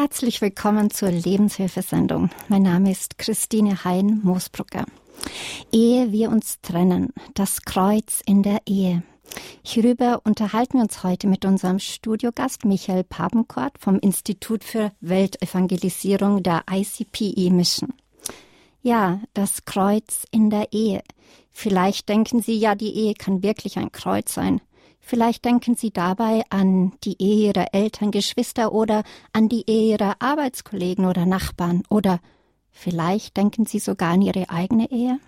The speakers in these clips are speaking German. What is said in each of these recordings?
Herzlich willkommen zur Lebenshilfesendung. Mein Name ist Christine Hein Moosbrucker. Ehe wir uns trennen, das Kreuz in der Ehe. Hierüber unterhalten wir uns heute mit unserem Studiogast Michael Papenkort vom Institut für Weltevangelisierung der ICPE Mission. Ja, das Kreuz in der Ehe. Vielleicht denken Sie, ja, die Ehe kann wirklich ein Kreuz sein. Vielleicht denken Sie dabei an die Ehe Ihrer Eltern, Geschwister oder an die Ehe Ihrer Arbeitskollegen oder Nachbarn oder vielleicht denken Sie sogar an Ihre eigene Ehe.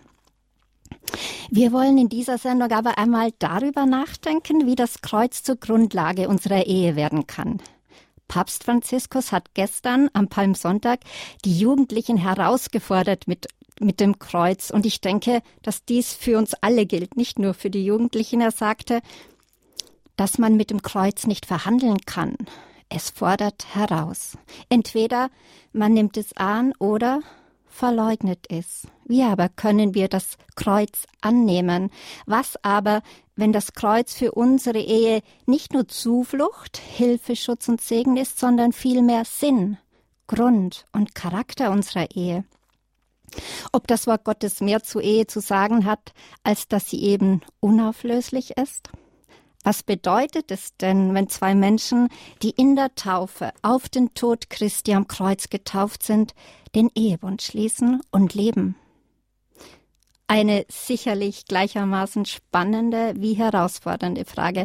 Wir wollen in dieser Sendung aber einmal darüber nachdenken, wie das Kreuz zur Grundlage unserer Ehe werden kann. Papst Franziskus hat gestern am Palmsonntag die Jugendlichen herausgefordert mit mit dem Kreuz. Und ich denke, dass dies für uns alle gilt, nicht nur für die Jugendlichen. Er sagte, dass man mit dem Kreuz nicht verhandeln kann. Es fordert heraus. Entweder man nimmt es an oder verleugnet es. Wie aber können wir das Kreuz annehmen? Was aber, wenn das Kreuz für unsere Ehe nicht nur Zuflucht, Hilfe, Schutz und Segen ist, sondern vielmehr Sinn, Grund und Charakter unserer Ehe? Ob das Wort Gottes mehr zur Ehe zu sagen hat, als dass sie eben unauflöslich ist? Was bedeutet es denn, wenn zwei Menschen, die in der Taufe auf den Tod Christi am Kreuz getauft sind, den Ehebund schließen und leben? Eine sicherlich gleichermaßen spannende wie herausfordernde Frage.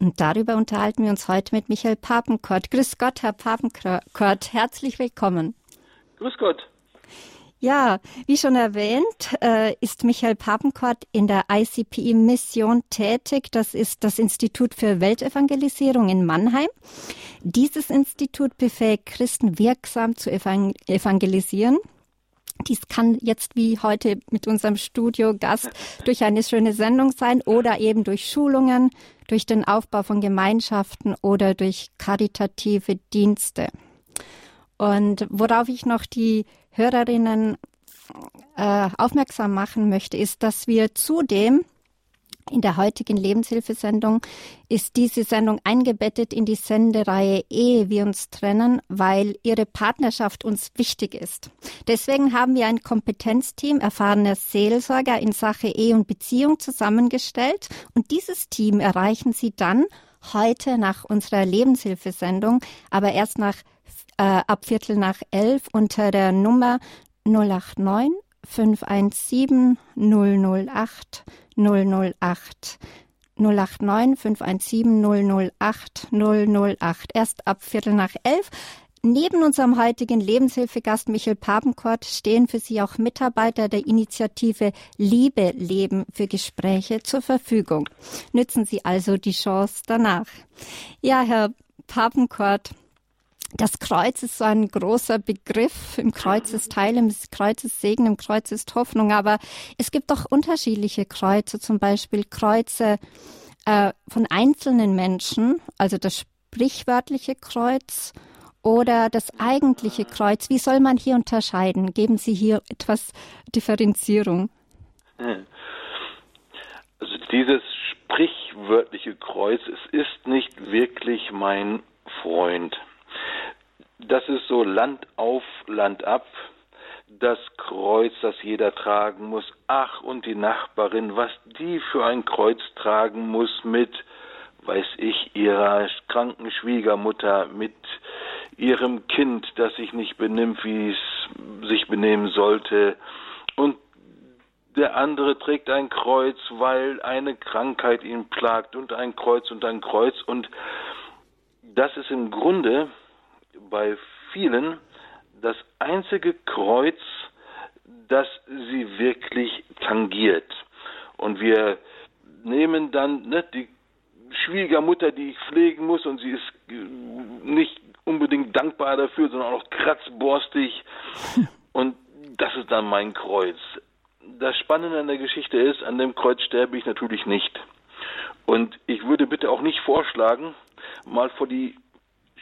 Und darüber unterhalten wir uns heute mit Michael Papenkort. Grüß Gott, Herr Papenkort. Herzlich willkommen. Grüß Gott. Ja, wie schon erwähnt, äh, ist Michael Papenkort in der ICPI-Mission tätig. Das ist das Institut für Weltevangelisierung in Mannheim. Dieses Institut befähigt Christen wirksam zu evangelisieren. Dies kann jetzt wie heute mit unserem Studiogast durch eine schöne Sendung sein oder eben durch Schulungen, durch den Aufbau von Gemeinschaften oder durch karitative Dienste. Und worauf ich noch die Hörerinnen äh, aufmerksam machen möchte, ist, dass wir zudem in der heutigen Lebenshilfesendung ist diese Sendung eingebettet in die Sendereihe Ehe wir uns trennen, weil ihre Partnerschaft uns wichtig ist. Deswegen haben wir ein Kompetenzteam erfahrener Seelsorger in Sache Ehe und Beziehung zusammengestellt und dieses Team erreichen Sie dann heute nach unserer Lebenshilfesendung, aber erst nach äh, ab Viertel nach elf unter der Nummer 089 517 008 008. 089 517 008 008. Erst ab Viertel nach elf. Neben unserem heutigen Lebenshilfegast Michael Papenkort stehen für Sie auch Mitarbeiter der Initiative Liebe Leben für Gespräche zur Verfügung. Nützen Sie also die Chance danach. Ja, Herr Papenkort, das Kreuz ist so ein großer Begriff. Im Kreuz ist Teil, im Kreuz ist Segen, im Kreuz ist Hoffnung. Aber es gibt auch unterschiedliche Kreuze, zum Beispiel Kreuze äh, von einzelnen Menschen, also das sprichwörtliche Kreuz oder das eigentliche Kreuz. Wie soll man hier unterscheiden? Geben Sie hier etwas Differenzierung. Also dieses sprichwörtliche Kreuz, es ist nicht wirklich mein Freund das ist so Land auf, Land ab. Das Kreuz, das jeder tragen muss. Ach, und die Nachbarin, was die für ein Kreuz tragen muss mit, weiß ich, ihrer kranken Schwiegermutter, mit ihrem Kind, das sich nicht benimmt, wie es sich benehmen sollte. Und der andere trägt ein Kreuz, weil eine Krankheit ihn plagt und ein Kreuz und ein Kreuz. Und das ist im Grunde bei vielen das einzige Kreuz, das sie wirklich tangiert. Und wir nehmen dann ne, die Schwiegermutter, die ich pflegen muss, und sie ist nicht unbedingt dankbar dafür, sondern auch noch kratzborstig. Und das ist dann mein Kreuz. Das Spannende an der Geschichte ist, an dem Kreuz sterbe ich natürlich nicht. Und ich würde bitte auch nicht vorschlagen, mal vor die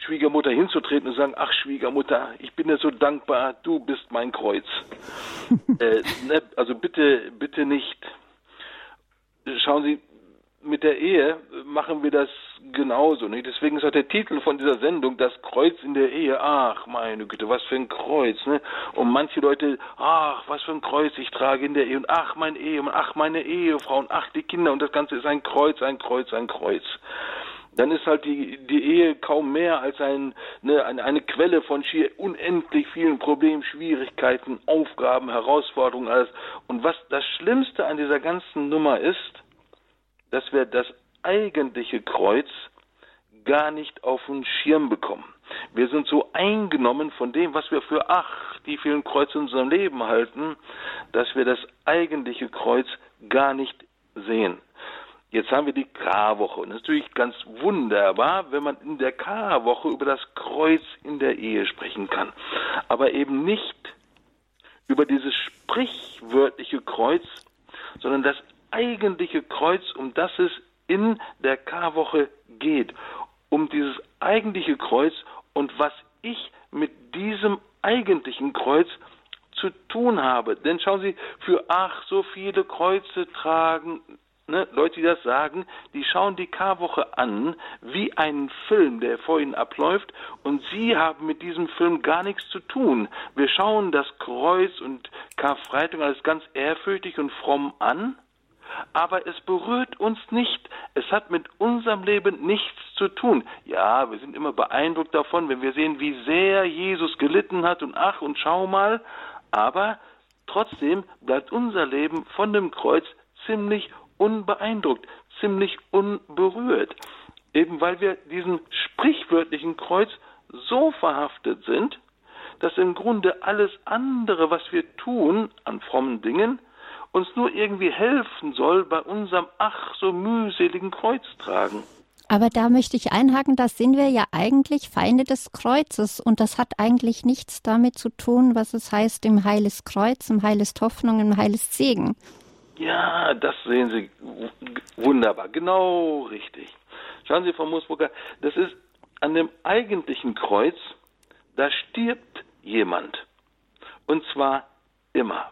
Schwiegermutter hinzutreten und sagen, ach Schwiegermutter, ich bin dir so dankbar, du bist mein Kreuz. äh, ne, also bitte, bitte nicht. Schauen Sie, mit der Ehe machen wir das genauso. Nicht? Deswegen ist auch der Titel von dieser Sendung Das Kreuz in der Ehe. Ach, meine Güte, was für ein Kreuz. Ne? Und manche Leute, ach, was für ein Kreuz ich trage in der Ehe. Und ach, mein Ehemann, ach, meine Ehefrau und ach, die Kinder. Und das Ganze ist ein Kreuz, ein Kreuz, ein Kreuz dann ist halt die, die Ehe kaum mehr als ein, ne, eine, eine Quelle von schier unendlich vielen Problemen, Schwierigkeiten, Aufgaben, Herausforderungen, alles. Und was das Schlimmste an dieser ganzen Nummer ist, dass wir das eigentliche Kreuz gar nicht auf den Schirm bekommen. Wir sind so eingenommen von dem, was wir für ach, die vielen Kreuze in unserem Leben halten, dass wir das eigentliche Kreuz gar nicht sehen. Jetzt haben wir die Karwoche und das ist natürlich ganz wunderbar, wenn man in der Karwoche über das Kreuz in der Ehe sprechen kann, aber eben nicht über dieses sprichwörtliche Kreuz, sondern das eigentliche Kreuz, um das es in der Karwoche geht, um dieses eigentliche Kreuz und was ich mit diesem eigentlichen Kreuz zu tun habe. Denn schauen Sie, für ach, so viele Kreuze tragen ne, Leute, die das sagen, die schauen die Karwoche an wie einen Film, der vor ihnen abläuft und sie haben mit diesem Film gar nichts zu tun. Wir schauen das Kreuz und Karfreitag alles ganz ehrfürchtig und fromm an, aber es berührt uns nicht. Es hat mit unserem Leben nichts zu tun. Ja, wir sind immer beeindruckt davon, wenn wir sehen, wie sehr Jesus gelitten hat und ach und schau mal, aber trotzdem bleibt unser Leben von dem Kreuz ziemlich unbeeindruckt, ziemlich unberührt. Eben weil wir diesen sprichwörtlichen Kreuz so verhaftet sind, dass im Grunde alles andere, was wir tun an frommen Dingen, uns nur irgendwie helfen soll bei unserem ach so mühseligen Kreuztragen. Aber da möchte ich einhaken, da sind wir ja eigentlich Feinde des Kreuzes und das hat eigentlich nichts damit zu tun, was es heißt im Heil ist Kreuz, im Heil ist Hoffnung, im Heil ist Segen. Ja, das sehen Sie wunderbar, genau richtig. Schauen Sie, Frau Moosburger, das ist an dem eigentlichen Kreuz, da stirbt jemand. Und zwar immer.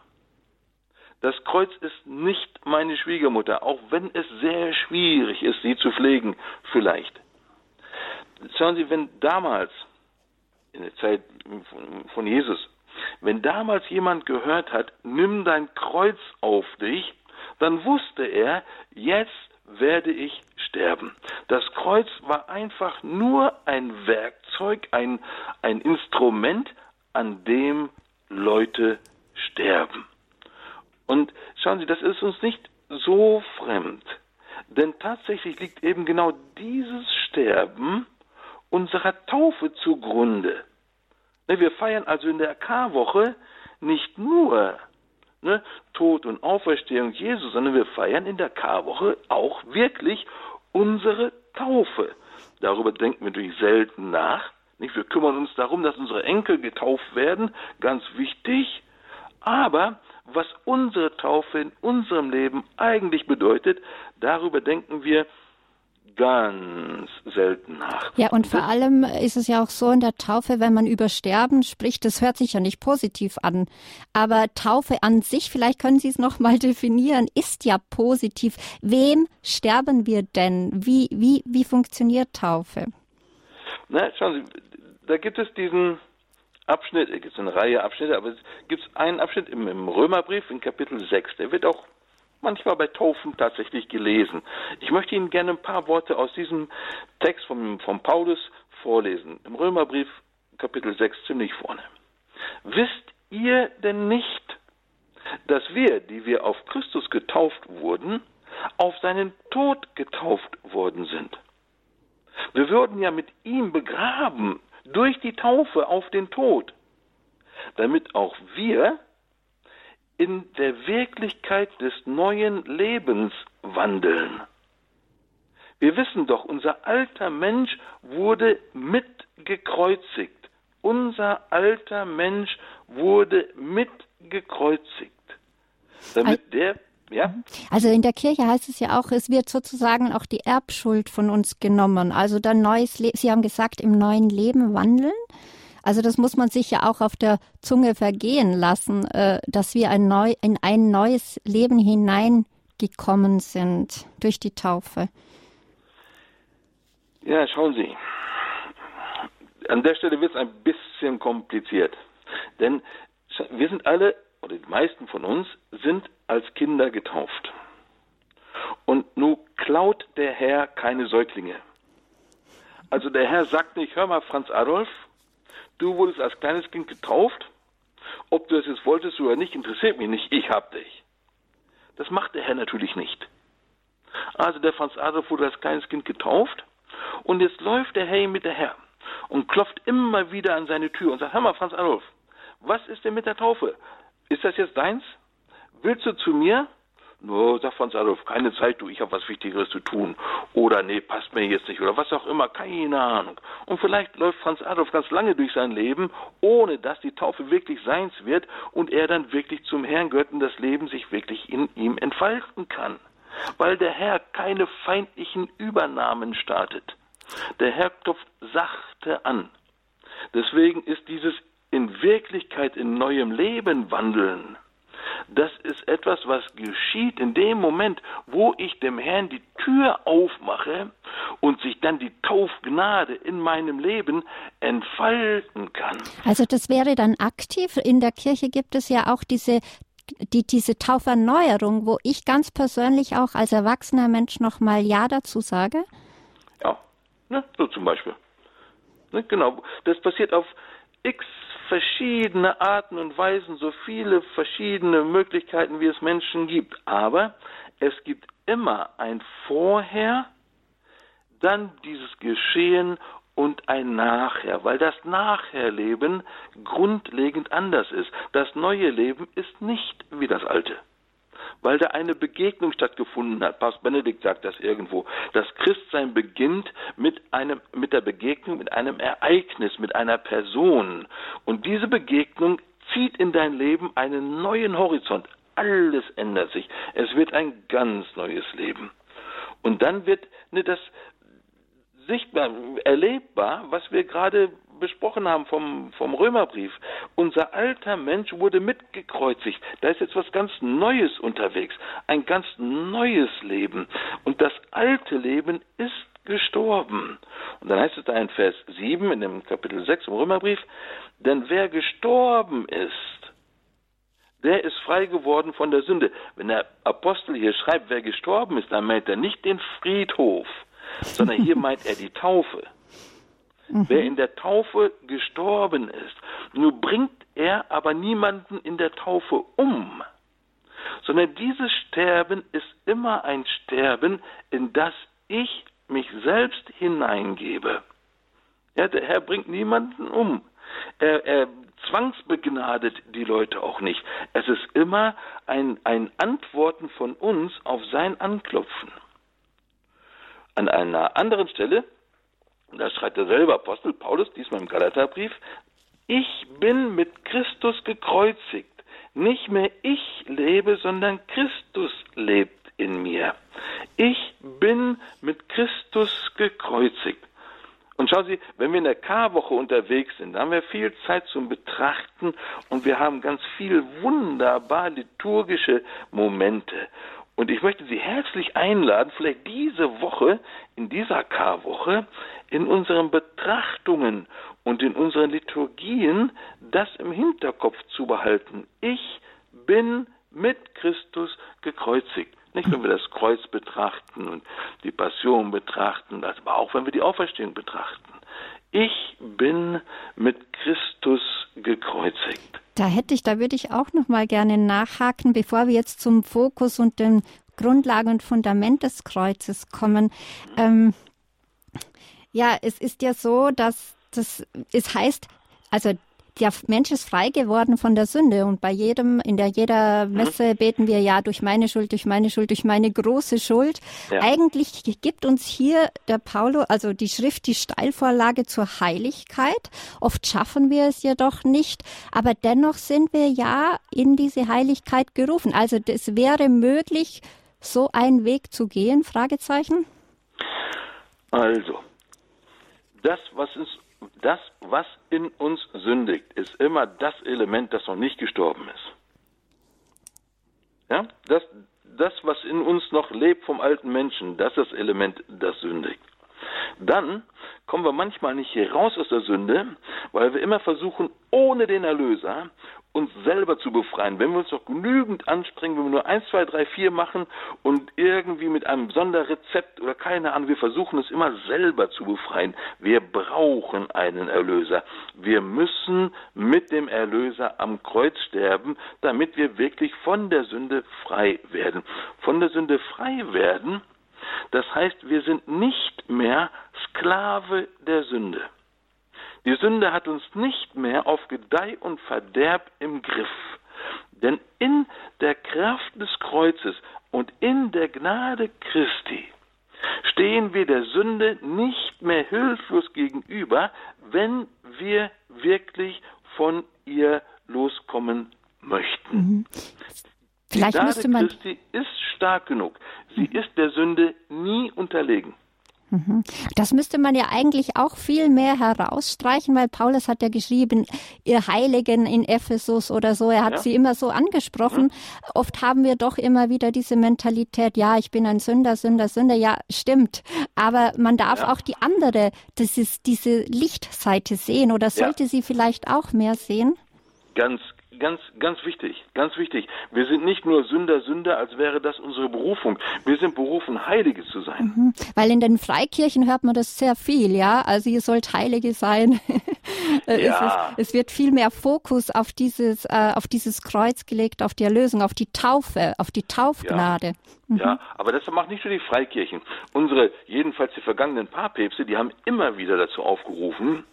Das Kreuz ist nicht meine Schwiegermutter, auch wenn es sehr schwierig ist, sie zu pflegen, vielleicht. Schauen Sie, wenn damals, in der Zeit von Jesus, wenn damals jemand gehört hat, nimm dein Kreuz auf dich, dann wusste er, jetzt werde ich sterben. Das Kreuz war einfach nur ein Werkzeug, ein, ein Instrument, an dem Leute sterben. Und schauen Sie, das ist uns nicht so fremd. Denn tatsächlich liegt eben genau dieses Sterben unserer Taufe zugrunde. Ne, wir feiern also in der Karwoche nicht nur ne, Tod und Auferstehung Jesu, sondern wir feiern in der Karwoche auch wirklich unsere Taufe. Darüber denken wir natürlich selten nach. Nicht? Wir kümmern uns darum, dass unsere Enkel getauft werden, ganz wichtig. Aber was unsere Taufe in unserem Leben eigentlich bedeutet, darüber denken wir ganz selten nach. Ja, und vor allem ist es ja auch so in der Taufe, wenn man über Sterben spricht, das hört sich ja nicht positiv an. Aber Taufe an sich, vielleicht können Sie es nochmal definieren, ist ja positiv. Wem sterben wir denn? Wie, wie, wie funktioniert Taufe? Na, schauen Sie, da gibt es diesen Abschnitt, es gibt eine Reihe Abschnitte, aber es gibt einen Abschnitt im, im Römerbrief in Kapitel 6, der wird auch manchmal bei Taufen tatsächlich gelesen. Ich möchte Ihnen gerne ein paar Worte aus diesem Text von, von Paulus vorlesen. Im Römerbrief Kapitel 6 ziemlich vorne. Wisst ihr denn nicht, dass wir, die wir auf Christus getauft wurden, auf seinen Tod getauft worden sind? Wir würden ja mit ihm begraben durch die Taufe auf den Tod, damit auch wir in der Wirklichkeit des neuen Lebens wandeln. Wir wissen doch, unser alter Mensch wurde mitgekreuzigt. Unser alter Mensch wurde mitgekreuzigt. Damit der ja? Also in der Kirche heißt es ja auch, es wird sozusagen auch die Erbschuld von uns genommen. Also dann neues Le Sie haben gesagt, im neuen Leben wandeln. Also das muss man sich ja auch auf der Zunge vergehen lassen, äh, dass wir ein neu, in ein neues Leben hineingekommen sind durch die Taufe. Ja, schauen Sie. An der Stelle wird es ein bisschen kompliziert. Denn wir sind alle, oder die meisten von uns, sind als Kinder getauft. Und nun klaut der Herr keine Säuglinge. Also der Herr sagt nicht, hör mal, Franz Adolf, du wurdest als kleines Kind getauft. Ob du das jetzt wolltest oder nicht, interessiert mich nicht. Ich hab dich. Das macht der Herr natürlich nicht. Also der Franz Adolf wurde als kleines Kind getauft und jetzt läuft der Herr mit der Herr und klopft immer wieder an seine Tür und sagt, hör mal, Franz Adolf, was ist denn mit der Taufe? Ist das jetzt deins? Willst du zu mir? No, sagt Franz Adolf, keine Zeit, du, ich habe was Wichtigeres zu tun. Oder nee, passt mir jetzt nicht. Oder was auch immer, keine Ahnung. Und vielleicht läuft Franz Adolf ganz lange durch sein Leben, ohne dass die Taufe wirklich seins wird und er dann wirklich zum Herrn gehört und das Leben sich wirklich in ihm entfalten kann. Weil der Herr keine feindlichen Übernahmen startet. Der Herr klopft sachte an. Deswegen ist dieses in Wirklichkeit in neuem Leben wandeln das ist etwas, was geschieht in dem Moment, wo ich dem Herrn die Tür aufmache und sich dann die Taufgnade in meinem Leben entfalten kann. Also das wäre dann aktiv. In der Kirche gibt es ja auch diese die, diese Tauferneuerung, wo ich ganz persönlich auch als erwachsener Mensch nochmal Ja dazu sage? Ja, ne, so zum Beispiel. Ne, genau, das passiert auf x verschiedene Arten und Weisen, so viele verschiedene Möglichkeiten, wie es Menschen gibt. Aber es gibt immer ein Vorher, dann dieses Geschehen und ein Nachher, weil das Nachherleben grundlegend anders ist. Das neue Leben ist nicht wie das alte weil da eine Begegnung stattgefunden hat. Papst Benedikt sagt das irgendwo. Das Christsein beginnt mit einem, mit der Begegnung mit einem Ereignis, mit einer Person. Und diese Begegnung zieht in dein Leben einen neuen Horizont. Alles ändert sich. Es wird ein ganz neues Leben. Und dann wird ne, das sichtbar, erlebbar, was wir gerade besprochen haben vom, vom Römerbrief. Unser alter Mensch wurde mitgekreuzigt. Da ist jetzt was ganz Neues unterwegs. Ein ganz neues Leben. Und das alte Leben ist gestorben. Und dann heißt es da in Vers 7 in dem Kapitel 6 im Römerbrief, denn wer gestorben ist, der ist frei geworden von der Sünde. Wenn der Apostel hier schreibt, wer gestorben ist, dann meint er nicht den Friedhof, sondern hier meint er die Taufe. Mhm. Wer in der Taufe gestorben ist, nur bringt er aber niemanden in der Taufe um, sondern dieses Sterben ist immer ein Sterben, in das ich mich selbst hineingebe. Ja, der Herr bringt niemanden um. Er, er zwangsbegnadet die Leute auch nicht. Es ist immer ein, ein Antworten von uns auf sein Anklopfen. An einer anderen Stelle da schreibt derselbe Apostel Paulus, diesmal im Galaterbrief, ich bin mit Christus gekreuzigt. Nicht mehr ich lebe, sondern Christus lebt in mir. Ich bin mit Christus gekreuzigt. Und schauen Sie, wenn wir in der Karwoche unterwegs sind, da haben wir viel Zeit zum Betrachten und wir haben ganz viel wunderbar liturgische Momente. Und ich möchte Sie herzlich einladen, vielleicht diese Woche, in dieser Karwoche, in unseren Betrachtungen und in unseren Liturgien das im Hinterkopf zu behalten. Ich bin mit Christus gekreuzigt. Nicht, wenn wir das Kreuz betrachten und die Passion betrachten, aber auch wenn wir die Auferstehung betrachten. Ich bin mit Christus gekreuzigt. Da hätte ich, da würde ich auch noch mal gerne nachhaken, bevor wir jetzt zum Fokus und den Grundlage und Fundament des Kreuzes kommen. Ähm, ja, es ist ja so, dass das, es heißt, also der Mensch ist frei geworden von der Sünde und bei jedem, in der jeder Messe beten wir ja durch meine Schuld, durch meine Schuld, durch meine große Schuld. Ja. Eigentlich gibt uns hier der Paulo, also die Schrift, die Steilvorlage zur Heiligkeit. Oft schaffen wir es jedoch nicht, aber dennoch sind wir ja in diese Heiligkeit gerufen. Also es wäre möglich, so einen Weg zu gehen? Fragezeichen. Also, das, was uns das, was in uns sündigt, ist immer das Element, das noch nicht gestorben ist. Ja, das, das, was in uns noch lebt vom alten Menschen, das ist das Element, das sündigt. Dann kommen wir manchmal nicht raus aus der Sünde, weil wir immer versuchen, ohne den Erlöser uns selber zu befreien. Wenn wir uns doch genügend anstrengen, wenn wir nur eins, zwei, drei, vier machen und irgendwie mit einem Sonderrezept oder keine Ahnung, wir versuchen es immer selber zu befreien. Wir brauchen einen Erlöser. Wir müssen mit dem Erlöser am Kreuz sterben, damit wir wirklich von der Sünde frei werden. Von der Sünde frei werden, das heißt, wir sind nicht mehr Sklave der Sünde. Die Sünde hat uns nicht mehr auf Gedeih und Verderb im Griff. Denn in der Kraft des Kreuzes und in der Gnade Christi stehen wir der Sünde nicht mehr hilflos gegenüber, wenn wir wirklich von ihr loskommen möchten. Mhm. Vielleicht die Gnade man Christi ist stark genug. Sie mhm. ist der Sünde nie unterlegen. Mhm. Das müsste man ja eigentlich auch viel mehr herausstreichen, weil Paulus hat ja geschrieben, ihr Heiligen in Ephesus oder so, er hat ja. sie immer so angesprochen. Mhm. Oft haben wir doch immer wieder diese Mentalität, ja, ich bin ein Sünder, Sünder, Sünder, ja, stimmt. Aber man darf ja. auch die andere, das ist diese Lichtseite sehen oder sollte ja. sie vielleicht auch mehr sehen? Ganz, ganz, ganz wichtig, ganz wichtig. Wir sind nicht nur Sünder, Sünder, als wäre das unsere Berufung. Wir sind berufen, Heilige zu sein. Mhm. Weil in den Freikirchen hört man das sehr viel, ja. Also ihr sollt Heilige sein. Äh, ja. es, es, wird viel mehr Fokus auf dieses, äh, auf dieses Kreuz gelegt, auf die Erlösung, auf die Taufe, auf die Taufgnade. Ja. Mhm. Ja, aber das macht nicht nur die Freikirchen. Unsere, jedenfalls die vergangenen Paarpäpste, die haben immer wieder dazu aufgerufen,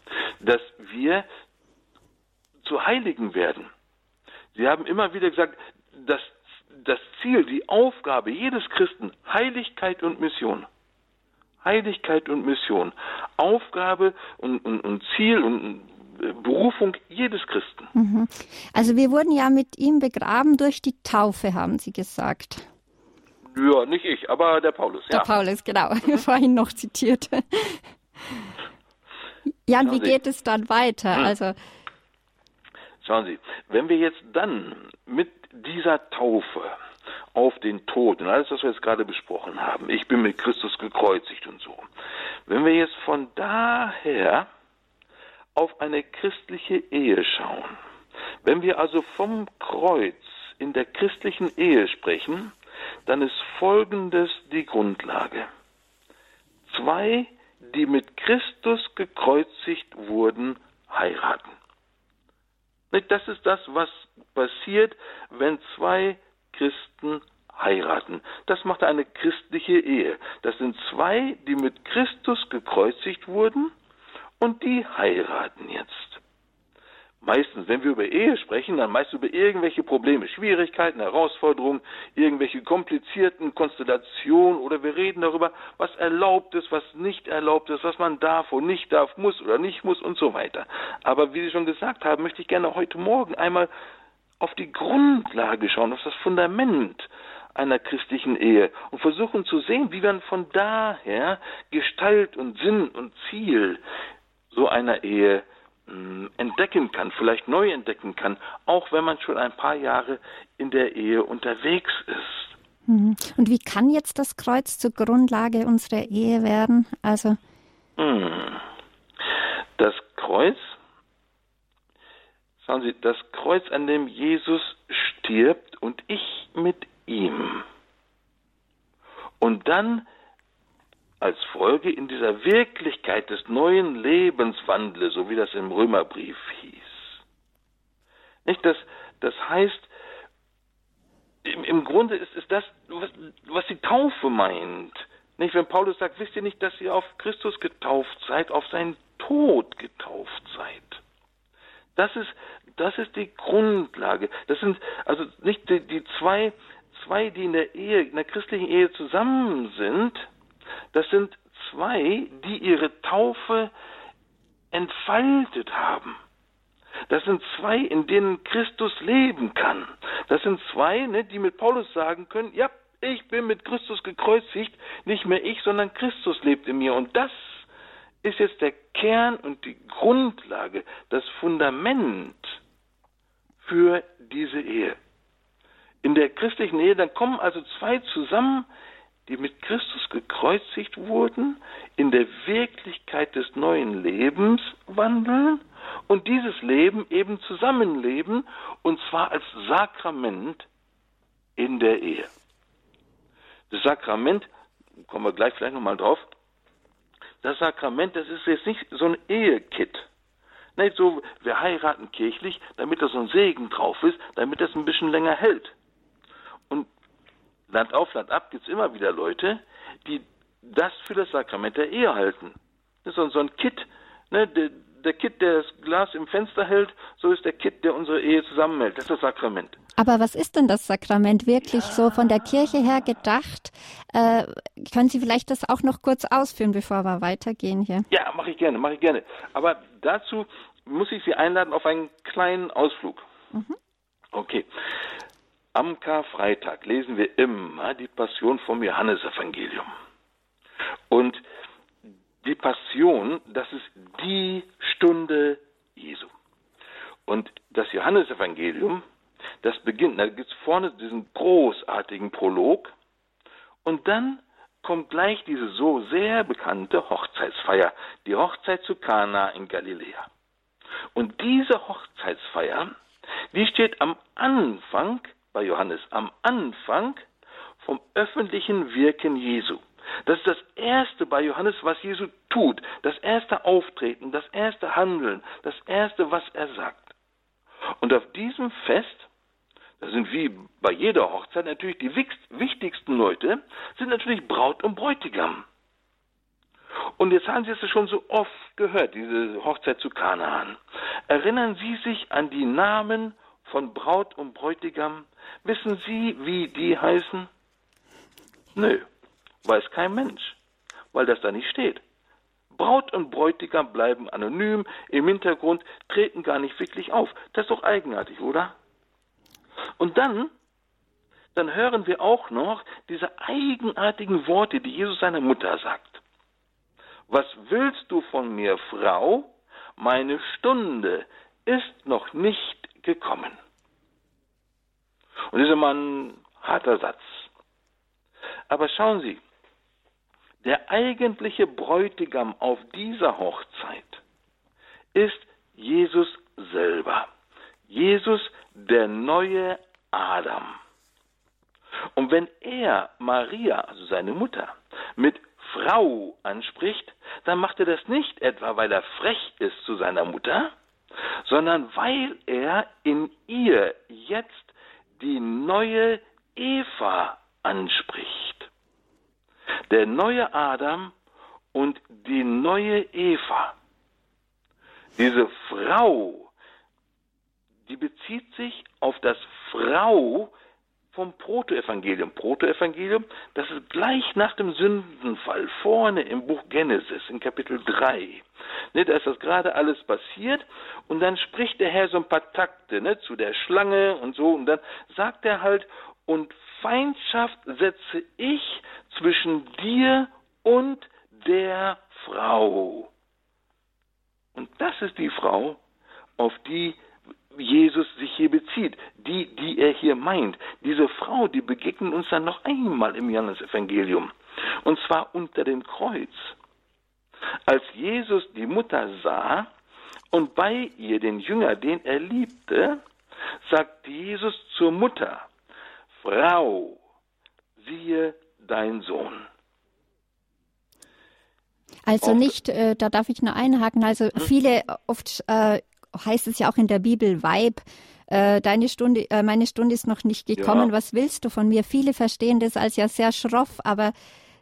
dass wir zu Heiligen werden. Sie haben immer wieder gesagt, dass das Ziel, die Aufgabe jedes Christen, Heiligkeit und Mission. Heiligkeit und Mission. Aufgabe und, und, und Ziel und Berufung jedes Christen. Mhm. Also wir wurden ja mit ihm begraben durch die Taufe, haben Sie gesagt. Ja, nicht ich, aber der Paulus. Der ja. Paulus, genau. Mhm. Vorhin noch zitiert. Ja, und wie geht es dann weiter? Mhm. Also Schauen Sie, wenn wir jetzt dann mit dieser Taufe auf den Tod und alles, was wir jetzt gerade besprochen haben, ich bin mit Christus gekreuzigt und so, wenn wir jetzt von daher auf eine christliche Ehe schauen, wenn wir also vom Kreuz in der christlichen Ehe sprechen, dann ist Folgendes die Grundlage. Zwei, die mit Christus gekreuzigt wurden, heiraten. Das ist das, was passiert, wenn zwei Christen heiraten. Das macht eine christliche Ehe. Das sind zwei, die mit Christus gekreuzigt wurden und die heiraten jetzt meistens, wenn wir über Ehe sprechen, dann meist über irgendwelche Probleme, Schwierigkeiten, Herausforderungen, irgendwelche komplizierten Konstellationen oder wir reden darüber, was erlaubt ist, was nicht erlaubt ist, was man darf und nicht darf, muss oder nicht muss und so weiter. Aber wie Sie schon gesagt haben, möchte ich gerne heute Morgen einmal auf die Grundlage schauen, auf das Fundament einer christlichen Ehe und versuchen zu sehen, wie man von daher Gestalt und Sinn und Ziel so einer Ehe entdecken kann, vielleicht neu entdecken kann, auch wenn man schon ein paar Jahre in der Ehe unterwegs ist. Mhm. Und wie kann jetzt das Kreuz zur Grundlage unserer Ehe werden? Also mm. das Kreuz, schauen Sie, das Kreuz, an dem Jesus stirbt und ich mit ihm. Und dann als Folge in dieser Wirklichkeit des neuen Lebens wandle, so wie das im Römerbrief hieß. Nicht, das, das heißt, im, im Grunde ist, ist das, was, was die Taufe meint. Nicht, wenn Paulus sagt, wisst ihr nicht, dass ihr auf Christus getauft seid, auf seinen Tod getauft seid. Das ist, das ist die Grundlage. Das sind also nicht die, die zwei, zwei, die in der Ehe, in der christlichen Ehe zusammen sind, das sind zwei, die ihre Taufe entfaltet haben. Das sind zwei, in denen Christus leben kann. Das sind zwei, ne, die mit Paulus sagen können, ja, ich bin mit Christus gekreuzigt, nicht mehr ich, sondern Christus lebt in mir. Und das ist jetzt der Kern und die Grundlage, das Fundament für diese Ehe. In der christlichen Ehe, dann kommen also zwei zusammen, die mit Christus gekreuzigt wurden, in der Wirklichkeit des neuen Lebens wandeln und dieses Leben eben zusammenleben, und zwar als Sakrament in der Ehe. Das Sakrament, kommen wir gleich vielleicht nochmal drauf, das Sakrament, das ist jetzt nicht so ein Ehekit. Nicht so, wir heiraten kirchlich, damit da so ein Segen drauf ist, damit das ein bisschen länger hält. Land auf, Land ab gibt es immer wieder Leute, die das für das Sakrament der Ehe halten. Das ist so ein Kit, ne, der, der Kit, der das Glas im Fenster hält, so ist der Kit, der unsere Ehe zusammenhält. Das ist das Sakrament. Aber was ist denn das Sakrament wirklich ja. so von der Kirche her gedacht? Äh, können Sie vielleicht das auch noch kurz ausführen, bevor wir weitergehen hier? Ja, mache ich gerne, mache ich gerne. Aber dazu muss ich Sie einladen auf einen kleinen Ausflug. Mhm. Okay. Am Karfreitag lesen wir immer die Passion vom Johannesevangelium. Und die Passion, das ist die Stunde Jesu. Und das Johannesevangelium, das beginnt, da gibt es vorne diesen großartigen Prolog und dann kommt gleich diese so sehr bekannte Hochzeitsfeier, die Hochzeit zu Kana in Galiläa. Und diese Hochzeitsfeier, die steht am Anfang bei Johannes, am Anfang vom öffentlichen Wirken Jesu. Das ist das Erste bei Johannes, was Jesus tut. Das erste Auftreten, das erste Handeln, das erste, was er sagt. Und auf diesem Fest, das sind wie bei jeder Hochzeit natürlich die wichtigsten Leute, sind natürlich Braut und Bräutigam. Und jetzt haben Sie es schon so oft gehört, diese Hochzeit zu Kanaan. Erinnern Sie sich an die Namen von Braut und Bräutigam? Wissen Sie, wie die heißen? Nö. Weiß kein Mensch, weil das da nicht steht. Braut und Bräutigam bleiben anonym im Hintergrund, treten gar nicht wirklich auf. Das ist doch eigenartig, oder? Und dann, dann hören wir auch noch diese eigenartigen Worte, die Jesus seiner Mutter sagt. Was willst du von mir, Frau? Meine Stunde ist noch nicht gekommen. Und immer ein harter Satz. Aber schauen Sie, der eigentliche Bräutigam auf dieser Hochzeit ist Jesus selber. Jesus, der neue Adam. Und wenn er Maria, also seine Mutter, mit Frau anspricht, dann macht er das nicht etwa, weil er frech ist zu seiner Mutter, sondern weil er in ihr jetzt die neue Eva anspricht der neue Adam und die neue Eva. Diese Frau, die bezieht sich auf das Frau vom Protoevangelium. Protoevangelium, das ist gleich nach dem Sündenfall, vorne im Buch Genesis, in Kapitel 3. Ne, da ist das gerade alles passiert und dann spricht der Herr so ein paar Takte ne, zu der Schlange und so und dann sagt er halt, und Feindschaft setze ich zwischen dir und der Frau. Und das ist die Frau, auf die Jesus sich hier bezieht, die, die er hier meint. Diese Frau, die begegnet uns dann noch einmal im Johannesevangelium. Und zwar unter dem Kreuz. Als Jesus die Mutter sah und bei ihr den Jünger, den er liebte, sagt Jesus zur Mutter, Frau, siehe dein Sohn. Also nicht, äh, da darf ich nur einhaken, also hm? viele, oft äh, heißt es ja auch in der Bibel, Weib, äh, deine Stunde, äh, meine Stunde ist noch nicht gekommen, ja. was willst du von mir? Viele verstehen das als ja sehr schroff, aber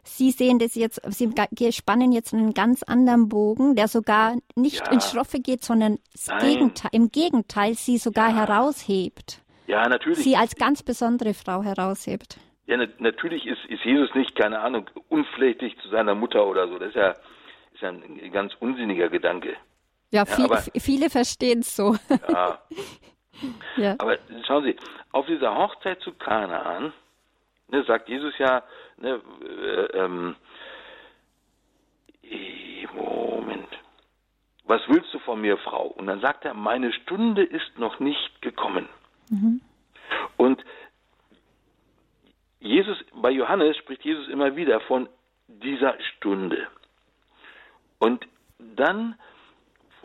Sie sehen das jetzt, Sie spannen jetzt einen ganz anderen Bogen, der sogar nicht ja. ins Schroffe geht, sondern Gegenteil, im Gegenteil Sie sogar ja. heraushebt. Ja, natürlich. Sie als ganz besondere Frau heraushebt. Ja, na, natürlich ist, ist Jesus nicht, keine Ahnung, unflätig zu seiner Mutter oder so. Das ist ja, ist ja ein ganz unsinniger Gedanke. Ja, viel, aber, viele verstehen es so. Ja. ja. Aber schauen Sie, auf dieser Hochzeit zu Kanaan, ne, sagt Jesus ja, ne, äh, ähm, Moment, was willst du von mir, Frau? Und dann sagt er, meine Stunde ist noch nicht gekommen. Mhm. Und Jesus, bei Johannes spricht Jesus immer wieder von dieser Stunde. Und dann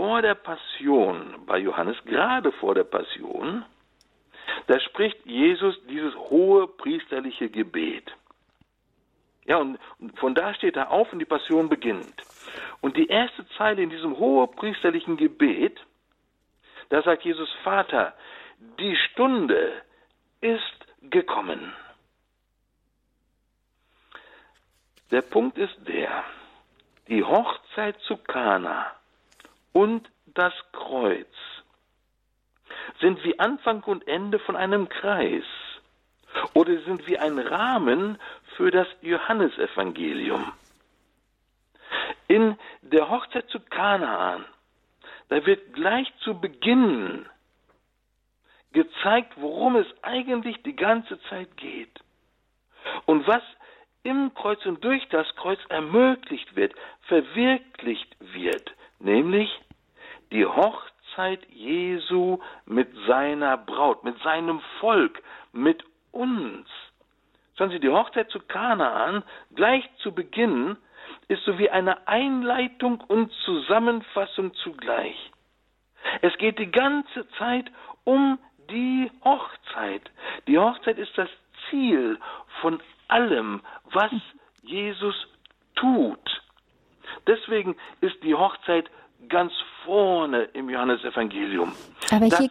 vor der Passion bei Johannes, gerade vor der Passion, da spricht Jesus dieses hohe priesterliche Gebet. Ja, und von da steht er auf und die Passion beginnt. Und die erste Zeile in diesem hohepriesterlichen Gebet, da sagt Jesus, Vater, die Stunde ist gekommen. Der Punkt ist der, die Hochzeit zu Kana und das Kreuz sind wie Anfang und Ende von einem Kreis oder sind wie ein Rahmen für das Johannesevangelium. In der Hochzeit zu Kanaan, da wird gleich zu Beginn gezeigt, worum es eigentlich die ganze Zeit geht. Und was im Kreuz und durch das Kreuz ermöglicht wird, verwirklicht wird, nämlich die Hochzeit Jesu mit seiner Braut, mit seinem Volk, mit uns. Schauen Sie, die Hochzeit zu Kanaan gleich zu Beginn ist so wie eine Einleitung und Zusammenfassung zugleich. Es geht die ganze Zeit um die Hochzeit. Die Hochzeit ist das Ziel von allem, was Jesus tut. Deswegen ist die Hochzeit ganz vorne im Johannesevangelium. Aber hier,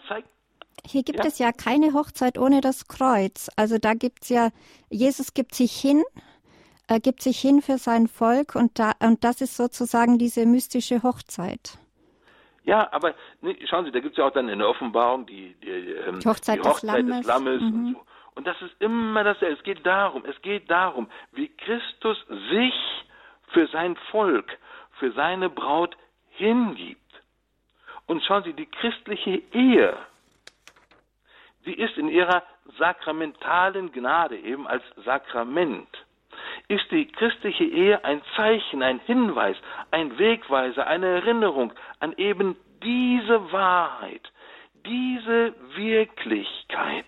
hier gibt ja. es ja keine Hochzeit ohne das Kreuz. Also da gibt es ja, Jesus gibt sich hin, er gibt sich hin für sein Volk und, da, und das ist sozusagen diese mystische Hochzeit. Ja, aber nee, schauen Sie, da gibt es ja auch dann in der Offenbarung die, die, ähm, die Hochzeit, die Hochzeit des Lammes, des Lammes mhm. und so. Und das ist immer dasselbe. Es geht darum, es geht darum, wie Christus sich für sein Volk, für seine Braut hingibt. Und schauen Sie, die christliche Ehe, sie ist in ihrer sakramentalen Gnade eben als Sakrament. Ist die christliche Ehe ein Zeichen, ein Hinweis, ein Wegweiser, eine Erinnerung an eben diese Wahrheit, diese Wirklichkeit.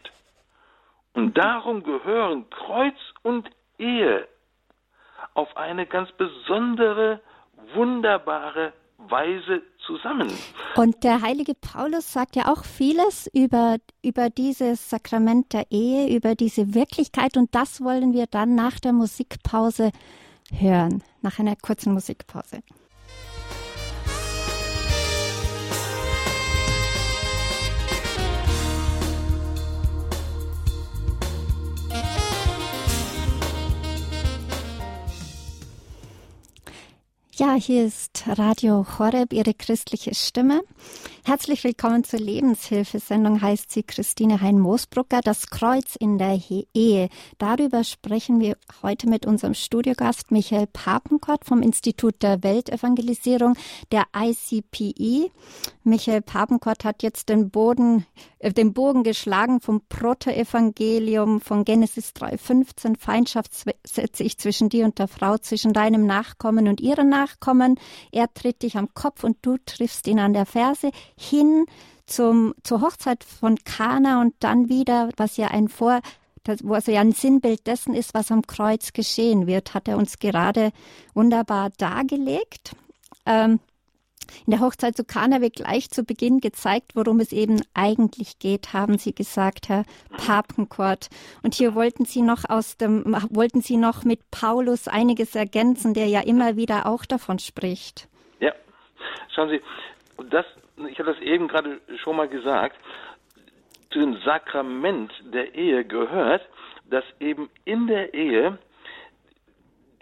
Und darum gehören Kreuz und Ehe auf eine ganz besondere, wunderbare Weise zusammen. Und der heilige Paulus sagt ja auch vieles über, über dieses Sakrament der Ehe, über diese Wirklichkeit. Und das wollen wir dann nach der Musikpause hören, nach einer kurzen Musikpause. Ja, hier ist Radio Horeb, Ihre christliche Stimme. Herzlich willkommen zur Lebenshilfesendung, heißt sie Christine Hein-Moosbrucker, das Kreuz in der Ehe. Darüber sprechen wir heute mit unserem Studiogast Michael Papenkort vom Institut der Weltevangelisierung der ICPE. Michael Papenkort hat jetzt den Boden, äh, den Bogen geschlagen vom Protoevangelium von Genesis 3,15. Feindschaft setze ich zwischen dir und der Frau, zwischen deinem Nachkommen und ihrem Nachkommen. Er tritt dich am Kopf und du triffst ihn an der Ferse hin zum, zur Hochzeit von Kana und dann wieder, was ja ein Vor, das, wo also ja ein Sinnbild dessen ist, was am Kreuz geschehen wird, hat er uns gerade wunderbar dargelegt. Ähm, in der Hochzeit zu Kana wird gleich zu Beginn gezeigt, worum es eben eigentlich geht, haben Sie gesagt, Herr Papenkort. Und hier wollten Sie noch aus dem, wollten Sie noch mit Paulus einiges ergänzen, der ja immer wieder auch davon spricht. Ja, schauen Sie, das ich habe das eben gerade schon mal gesagt, zu dem Sakrament der Ehe gehört, dass eben in der Ehe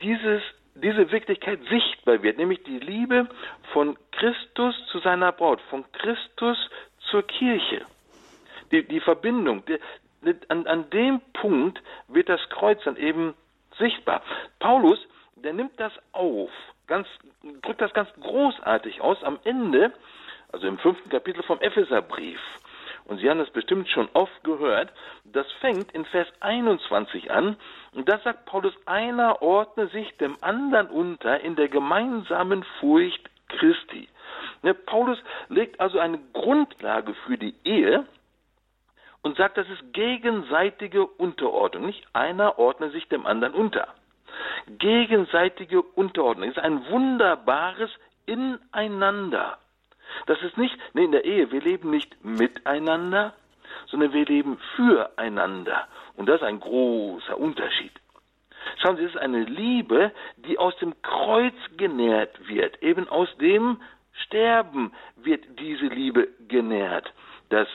dieses, diese Wirklichkeit sichtbar wird, nämlich die Liebe von Christus zu seiner Braut, von Christus zur Kirche. Die, die Verbindung, die, an, an dem Punkt wird das Kreuz dann eben sichtbar. Paulus, der nimmt das auf, ganz, drückt das ganz großartig aus. Am Ende also im fünften Kapitel vom Epheserbrief. Und Sie haben das bestimmt schon oft gehört. Das fängt in Vers 21 an. Und da sagt Paulus, einer ordne sich dem anderen unter in der gemeinsamen Furcht Christi. Ne, Paulus legt also eine Grundlage für die Ehe. und sagt, das ist gegenseitige Unterordnung. Nicht einer ordne sich dem anderen unter. Gegenseitige Unterordnung ist ein wunderbares Ineinander. Das ist nicht, nee, in der Ehe, wir leben nicht miteinander, sondern wir leben füreinander. Und das ist ein großer Unterschied. Schauen Sie, es ist eine Liebe, die aus dem Kreuz genährt wird. Eben aus dem Sterben wird diese Liebe genährt. Das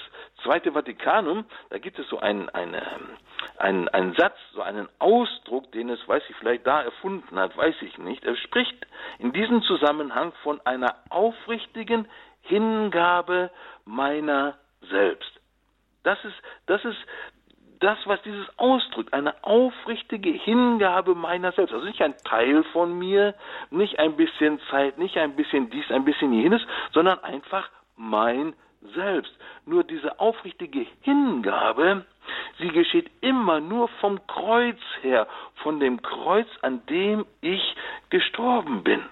Zweite Vatikanum, da gibt es so einen, eine, einen, einen Satz, so einen Ausdruck, den es, weiß ich, vielleicht da erfunden hat, weiß ich nicht. Er spricht in diesem Zusammenhang von einer aufrichtigen Hingabe meiner selbst. Das ist, das ist das, was dieses ausdrückt, eine aufrichtige Hingabe meiner selbst. Also nicht ein Teil von mir, nicht ein bisschen Zeit, nicht ein bisschen dies, ein bisschen jenes, sondern einfach mein Selbst. Nur diese aufrichtige Hingabe, sie geschieht immer nur vom Kreuz her, von dem Kreuz, an dem ich gestorben bin.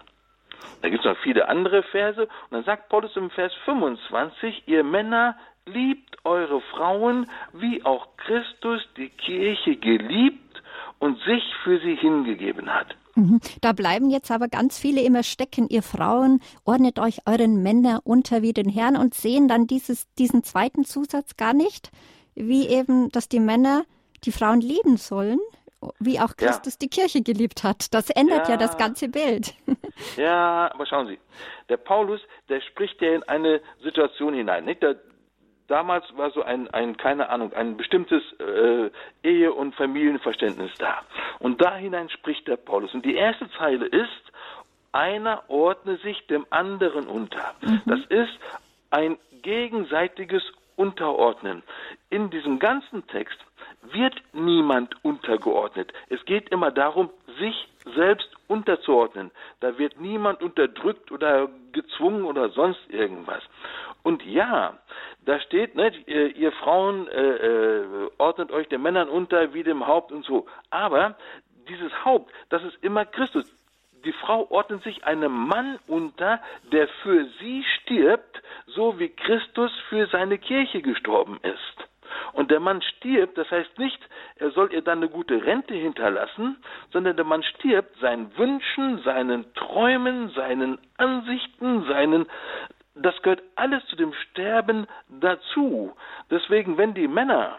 Da gibt es noch viele andere Verse. Und dann sagt Paulus im Vers 25, ihr Männer liebt eure Frauen, wie auch Christus die Kirche geliebt und sich für sie hingegeben hat. Mhm. Da bleiben jetzt aber ganz viele immer stecken. Ihr Frauen, ordnet euch euren Männern unter wie den Herrn und sehen dann dieses, diesen zweiten Zusatz gar nicht, wie eben, dass die Männer die Frauen lieben sollen, wie auch Christus ja. die Kirche geliebt hat. Das ändert ja. ja das ganze Bild. Ja, aber schauen Sie, der Paulus, der spricht ja in eine Situation hinein. Nicht? Der, damals war so ein, ein keine Ahnung, ein bestimmtes äh, Ehe- und Familienverständnis da. Und da hinein spricht der Paulus. Und die erste Zeile ist, einer ordne sich dem anderen unter. Mhm. Das ist ein gegenseitiges Unterordnen. In diesem ganzen Text wird niemand untergeordnet. Es geht immer darum, sich selbst unterzuordnen. Da wird niemand unterdrückt oder gezwungen oder sonst irgendwas. Und ja, da steht, ne, ihr, ihr Frauen äh, äh, ordnet euch den Männern unter wie dem Haupt und so. Aber dieses Haupt, das ist immer Christus. Die Frau ordnet sich einem Mann unter, der für sie stirbt, so wie Christus für seine Kirche gestorben ist. Und der Mann stirbt, das heißt nicht, er soll ihr dann eine gute Rente hinterlassen, sondern der Mann stirbt seinen Wünschen, seinen Träumen, seinen Ansichten, seinen das gehört alles zu dem Sterben dazu. Deswegen, wenn die Männer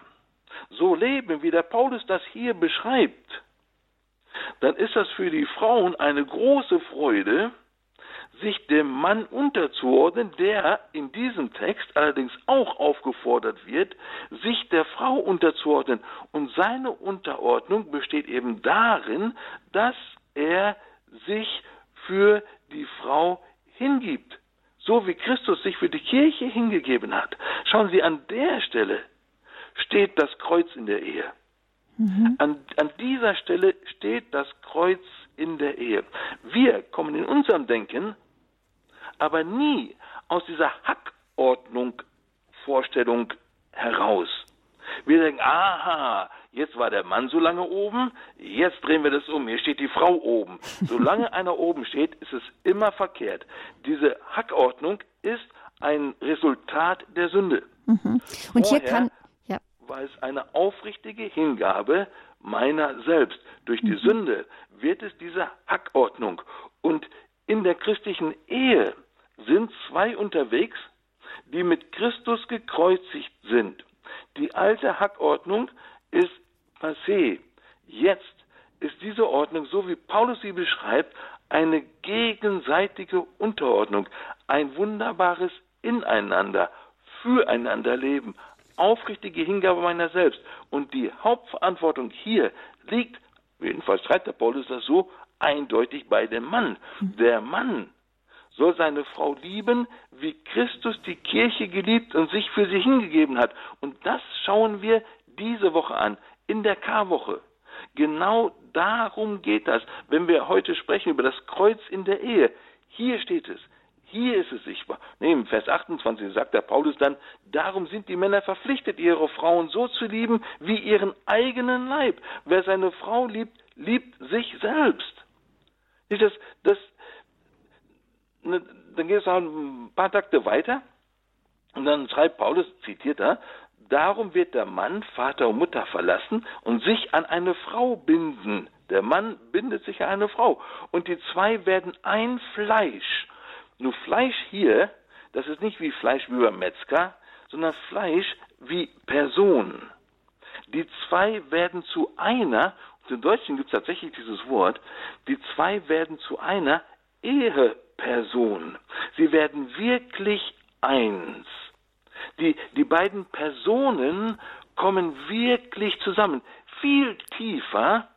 so leben, wie der Paulus das hier beschreibt, dann ist das für die Frauen eine große Freude, sich dem Mann unterzuordnen, der in diesem Text allerdings auch aufgefordert wird, sich der Frau unterzuordnen. Und seine Unterordnung besteht eben darin, dass er sich für die Frau hingibt so wie Christus sich für die Kirche hingegeben hat. Schauen Sie, an der Stelle steht das Kreuz in der Ehe. Mhm. An, an dieser Stelle steht das Kreuz in der Ehe. Wir kommen in unserem Denken aber nie aus dieser Hackordnung Vorstellung heraus. Wir denken, aha, jetzt war der Mann so lange oben, jetzt drehen wir das um, hier steht die Frau oben. Solange einer oben steht, ist es immer verkehrt. Diese Hackordnung ist ein Resultat der Sünde. Mhm. Und Vorher hier kann ja. war es eine aufrichtige Hingabe meiner selbst. Durch die mhm. Sünde wird es diese Hackordnung. Und in der christlichen Ehe sind zwei unterwegs, die mit Christus gekreuzigt sind. Die alte Hackordnung ist passé. Jetzt ist diese Ordnung, so wie Paulus sie beschreibt, eine gegenseitige Unterordnung, ein wunderbares Ineinander, füreinander leben, aufrichtige Hingabe meiner selbst. Und die Hauptverantwortung hier liegt, jedenfalls schreibt der Paulus das so, eindeutig bei dem Mann. Der Mann soll seine Frau lieben, wie Christus die Kirche geliebt und sich für sie hingegeben hat. Und das schauen wir diese Woche an, in der Karwoche. Genau darum geht das, wenn wir heute sprechen über das Kreuz in der Ehe. Hier steht es. Hier ist es sichtbar. Nee, Im Vers 28 sagt der Paulus dann, darum sind die Männer verpflichtet, ihre Frauen so zu lieben wie ihren eigenen Leib. Wer seine Frau liebt, liebt sich selbst. Das, das, ne, dann geht es noch ein paar Takte weiter und dann schreibt Paulus, zitiert er, darum wird der Mann Vater und Mutter verlassen und sich an eine Frau binden. Der Mann bindet sich an eine Frau. Und die zwei werden ein Fleisch. Nur Fleisch hier, das ist nicht wie Fleisch wie beim Metzger, sondern Fleisch wie Person. Die zwei werden zu einer, im Deutschen gibt es tatsächlich dieses Wort, die zwei werden zu einer Eheperson. Sie werden wirklich eins. Die, die beiden Personen kommen wirklich zusammen. Viel tiefer,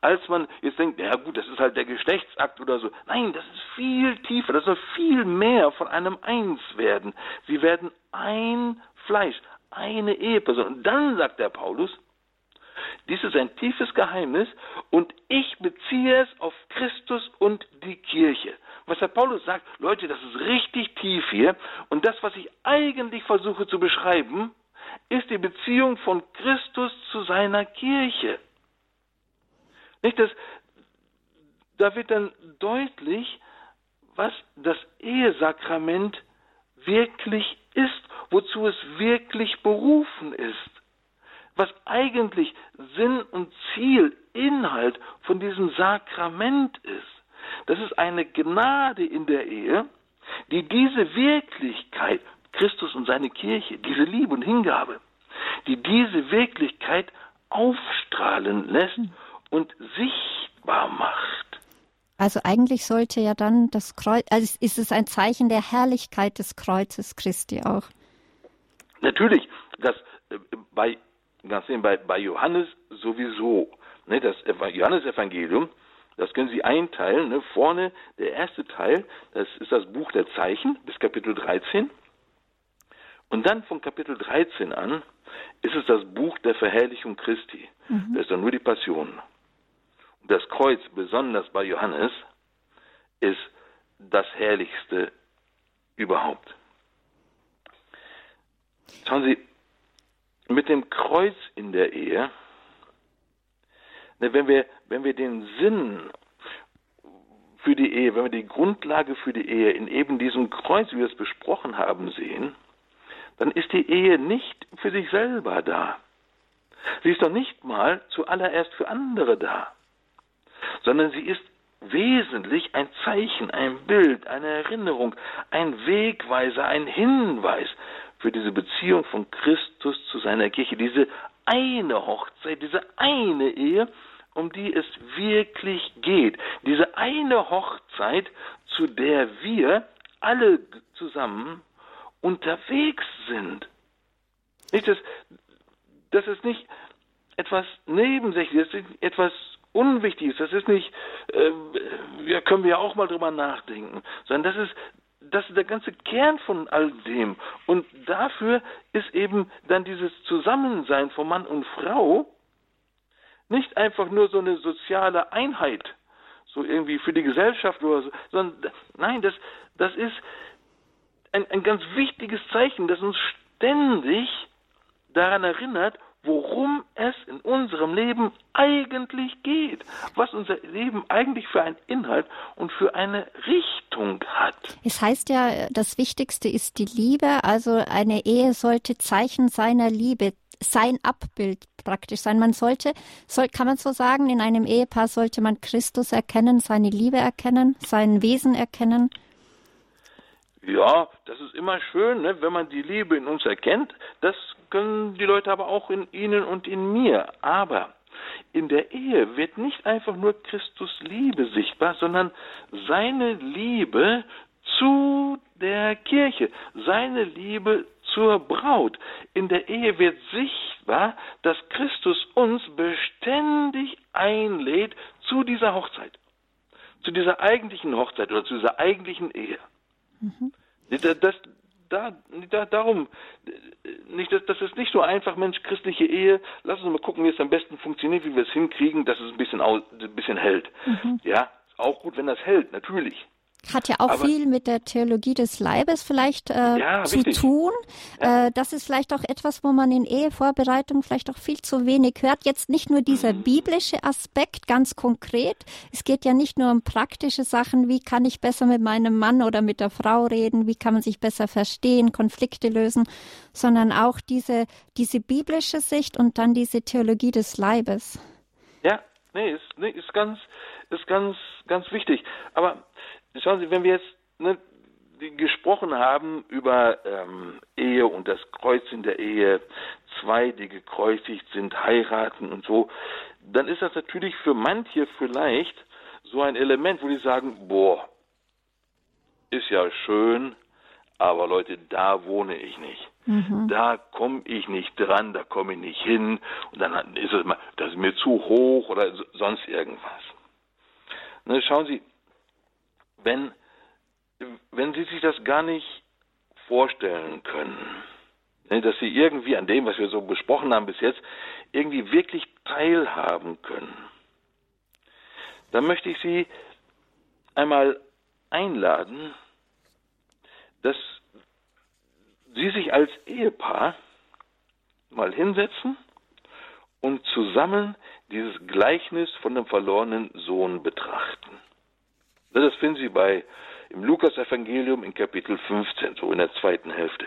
als man jetzt denkt, ja gut, das ist halt der Geschlechtsakt oder so. Nein, das ist viel tiefer, das ist viel mehr von einem Einswerden. Sie werden ein Fleisch, eine Eheperson. Und dann sagt der Paulus, dies ist ein tiefes Geheimnis und ich beziehe es auf Christus und die Kirche. Was der Paulus sagt, Leute, das ist richtig tief hier und das, was ich eigentlich versuche zu beschreiben, ist die Beziehung von Christus zu seiner Kirche. Nicht, dass, da wird dann deutlich, was das Ehesakrament wirklich ist, wozu es wirklich berufen ist was eigentlich Sinn und Ziel, Inhalt von diesem Sakrament ist. Das ist eine Gnade in der Ehe, die diese Wirklichkeit, Christus und seine Kirche, diese Liebe und Hingabe, die diese Wirklichkeit aufstrahlen lässt und sichtbar macht. Also eigentlich sollte ja dann das Kreuz, also ist es ein Zeichen der Herrlichkeit des Kreuzes Christi auch. Natürlich, dass äh, bei ganz sehen bei, bei Johannes sowieso. Ne, das Johannesevangelium, das können Sie einteilen. Ne, vorne der erste Teil, das ist das Buch der Zeichen bis Kapitel 13. Und dann von Kapitel 13 an ist es das Buch der Verherrlichung Christi. Mhm. Das ist dann nur die Passion. Und das Kreuz, besonders bei Johannes, ist das Herrlichste überhaupt. Schauen Sie, mit dem Kreuz in der Ehe, ne, wenn wir, wenn wir den Sinn für die Ehe, wenn wir die Grundlage für die Ehe in eben diesem Kreuz, wie wir es besprochen haben, sehen, dann ist die Ehe nicht für sich selber da. Sie ist doch nicht mal zuallererst für andere da, sondern sie ist wesentlich ein Zeichen, ein Bild, eine Erinnerung, ein Wegweiser, ein Hinweis für diese Beziehung von Christus zu seiner Kirche, diese eine Hochzeit, diese eine Ehe, um die es wirklich geht. Diese eine Hochzeit, zu der wir alle zusammen unterwegs sind. Nicht, das, das ist nicht etwas Nebensächliches, das ist etwas Unwichtiges, das ist nicht, äh, ja, können wir auch mal drüber nachdenken, sondern das ist das ist der ganze Kern von all dem. Und dafür ist eben dann dieses Zusammensein von Mann und Frau nicht einfach nur so eine soziale Einheit, so irgendwie für die Gesellschaft oder so, sondern nein, das, das ist ein, ein ganz wichtiges Zeichen, das uns ständig daran erinnert, worum es in unserem Leben eigentlich geht, was unser Leben eigentlich für einen Inhalt und für eine Richtung hat. Es heißt ja, das Wichtigste ist die Liebe, also eine Ehe sollte Zeichen seiner Liebe, sein Abbild praktisch sein. Man sollte, soll, kann man so sagen, in einem Ehepaar sollte man Christus erkennen, seine Liebe erkennen, sein Wesen erkennen. Ja, das ist immer schön, ne, wenn man die Liebe in uns erkennt. Das können die Leute aber auch in ihnen und in mir. Aber in der Ehe wird nicht einfach nur Christus Liebe sichtbar, sondern seine Liebe zu der Kirche, seine Liebe zur Braut. In der Ehe wird sichtbar, dass Christus uns beständig einlädt zu dieser Hochzeit, zu dieser eigentlichen Hochzeit oder zu dieser eigentlichen Ehe. Mhm. Das, da, da, darum, nicht, das, das ist nicht so einfach, Mensch, christliche Ehe, lass uns mal gucken, wie es am besten funktioniert, wie wir es hinkriegen, dass es ein bisschen, aus, ein bisschen hält. Mhm. Ja, auch gut, wenn das hält, natürlich. Hat ja auch Aber, viel mit der Theologie des Leibes vielleicht äh, ja, zu richtig. tun. Ja. Äh, das ist vielleicht auch etwas, wo man in Ehevorbereitung vielleicht auch viel zu wenig hört. Jetzt nicht nur dieser mhm. biblische Aspekt ganz konkret. Es geht ja nicht nur um praktische Sachen, wie kann ich besser mit meinem Mann oder mit der Frau reden, wie kann man sich besser verstehen, Konflikte lösen, sondern auch diese, diese biblische Sicht und dann diese Theologie des Leibes. Ja, nee, ist, nee, ist ganz, ist ganz, ganz wichtig. Aber schauen Sie, wenn wir jetzt ne, gesprochen haben über ähm, Ehe und das Kreuz in der Ehe, zwei, die gekreuzigt sind, heiraten und so, dann ist das natürlich für manche vielleicht so ein Element, wo die sagen, boah, ist ja schön, aber Leute, da wohne ich nicht. Mhm. Da komme ich nicht dran, da komme ich nicht hin und dann ist es mal, das ist mir zu hoch oder sonst irgendwas. Ne, schauen Sie, wenn, wenn Sie sich das gar nicht vorstellen können, ne, dass Sie irgendwie an dem, was wir so besprochen haben bis jetzt, irgendwie wirklich teilhaben können, dann möchte ich Sie einmal einladen, dass Sie sich als Ehepaar mal hinsetzen und zusammen dieses Gleichnis von dem verlorenen Sohn betrachten. Das finden Sie bei im Lukas-Evangelium in Kapitel 15, so in der zweiten Hälfte.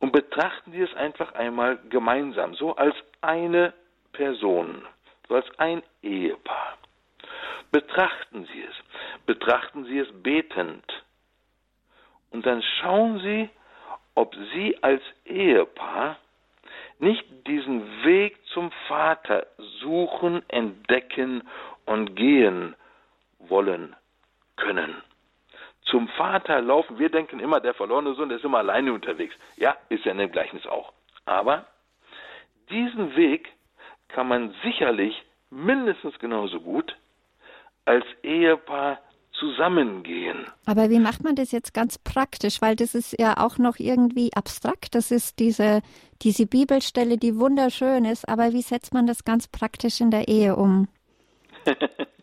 Und betrachten Sie es einfach einmal gemeinsam, so als eine Person, so als ein Ehepaar. Betrachten Sie es, betrachten Sie es betend. Und dann schauen Sie, ob Sie als Ehepaar nicht diesen Weg zum Vater suchen, entdecken und gehen wollen können. Zum Vater laufen, wir denken immer, der verlorene Sohn, der ist immer alleine unterwegs. Ja, ist ja in dem Gleichnis auch. Aber diesen Weg kann man sicherlich mindestens genauso gut als Ehepaar zusammengehen. Aber wie macht man das jetzt ganz praktisch? Weil das ist ja auch noch irgendwie abstrakt. Das ist diese, diese Bibelstelle, die wunderschön ist. Aber wie setzt man das ganz praktisch in der Ehe um?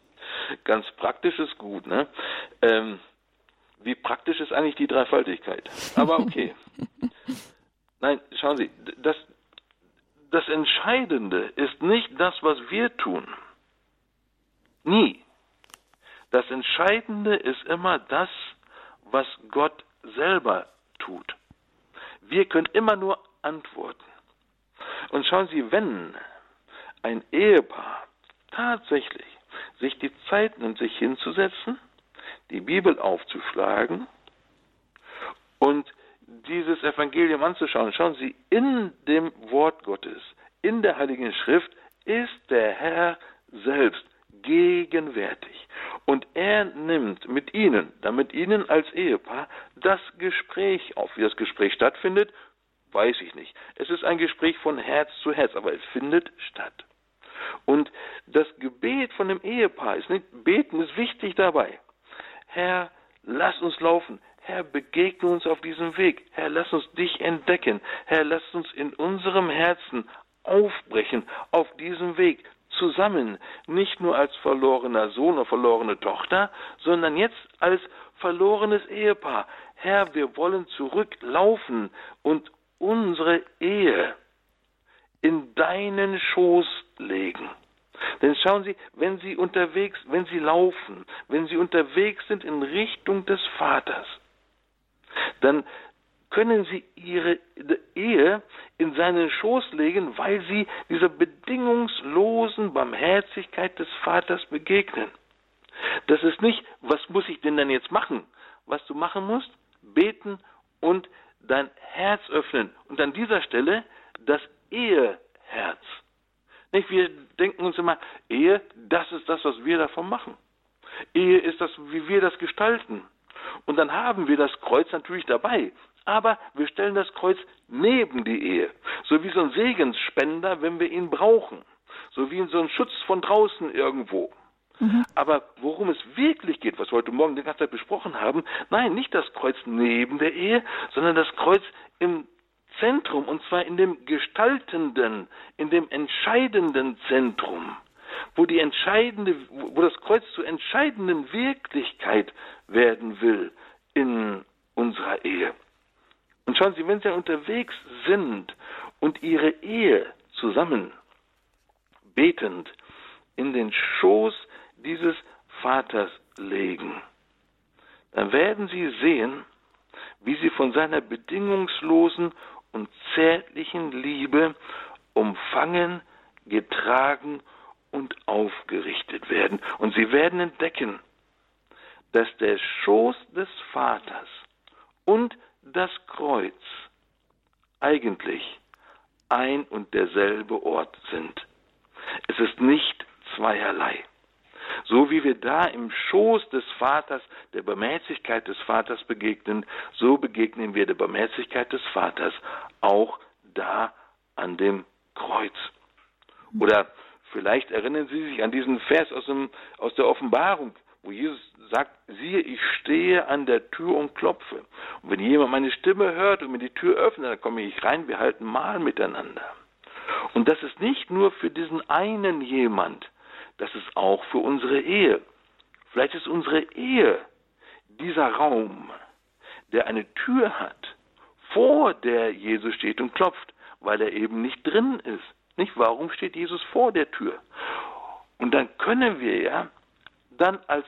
ganz praktisch ist gut, ne? Ähm, wie praktisch ist eigentlich die Dreifaltigkeit? Aber okay. Nein, schauen Sie, das, das Entscheidende ist nicht das, was wir tun. Nie. Das Entscheidende ist immer das, was Gott selber tut. Wir können immer nur antworten. Und schauen Sie, wenn ein Ehepaar tatsächlich sich die Zeit nimmt, sich hinzusetzen, die Bibel aufzuschlagen und dieses Evangelium anzuschauen. Schauen Sie, in dem Wort Gottes, in der Heiligen Schrift ist der Herr selbst gegenwärtig. Und er nimmt mit Ihnen, damit Ihnen als Ehepaar, das Gespräch auf. Wie das Gespräch stattfindet, weiß ich nicht. Es ist ein Gespräch von Herz zu Herz, aber es findet statt. Und das Gebet von dem Ehepaar ist nicht, beten ist wichtig dabei. Herr, lass uns laufen. Herr, begegne uns auf diesem Weg. Herr, lass uns dich entdecken. Herr, lass uns in unserem Herzen aufbrechen auf diesem Weg zusammen, nicht nur als verlorener Sohn oder verlorene Tochter, sondern jetzt als verlorenes Ehepaar. Herr, wir wollen zurücklaufen und unsere Ehe in deinen Schoß legen. Denn schauen Sie, wenn Sie unterwegs, wenn Sie laufen, wenn Sie unterwegs sind in Richtung des Vaters, dann können Sie Ihre Ehe in seinen Schoß legen, weil Sie dieser bedingungslosen Barmherzigkeit des Vaters begegnen. Das ist nicht, was muss ich denn dann jetzt machen? Was du machen musst, beten und dein Herz öffnen. Und an dieser Stelle das Eheherz. Nicht? Wir denken uns immer, Ehe, das ist das, was wir davon machen. Ehe ist das, wie wir das gestalten. Und dann haben wir das Kreuz natürlich dabei. Aber wir stellen das Kreuz neben die Ehe. So wie so ein Segensspender, wenn wir ihn brauchen. So wie so ein Schutz von draußen irgendwo. Mhm. Aber worum es wirklich geht, was wir heute Morgen die ganze Zeit besprochen haben, nein, nicht das Kreuz neben der Ehe, sondern das Kreuz im Zentrum, und zwar in dem gestaltenden, in dem entscheidenden Zentrum. wo die entscheidende, wo das Kreuz zur entscheidenden Wirklichkeit werden will in unserer Ehe. Und schauen Sie, wenn Sie unterwegs sind und Ihre Ehe zusammen betend in den Schoß dieses Vaters legen, dann werden Sie sehen, wie Sie von seiner bedingungslosen und zärtlichen Liebe umfangen, getragen und aufgerichtet werden. Und Sie werden entdecken, dass der Schoß des Vaters und das Kreuz eigentlich ein und derselbe Ort sind. Es ist nicht zweierlei. So wie wir da im Schoß des Vaters, der Barmherzigkeit des Vaters begegnen, so begegnen wir der Barmherzigkeit des Vaters auch da an dem Kreuz. Oder vielleicht erinnern Sie sich an diesen Vers aus, dem, aus der Offenbarung, wo Jesus sagt, siehe, ich stehe an der Tür und klopfe. Und wenn jemand meine Stimme hört und mir die Tür öffnet, dann komme ich rein, wir halten Mahl miteinander. Und das ist nicht nur für diesen einen jemand, das ist auch für unsere Ehe. Vielleicht ist unsere Ehe dieser Raum, der eine Tür hat, vor der Jesus steht und klopft, weil er eben nicht drin ist. Nicht? Warum steht Jesus vor der Tür? Und dann können wir ja dann als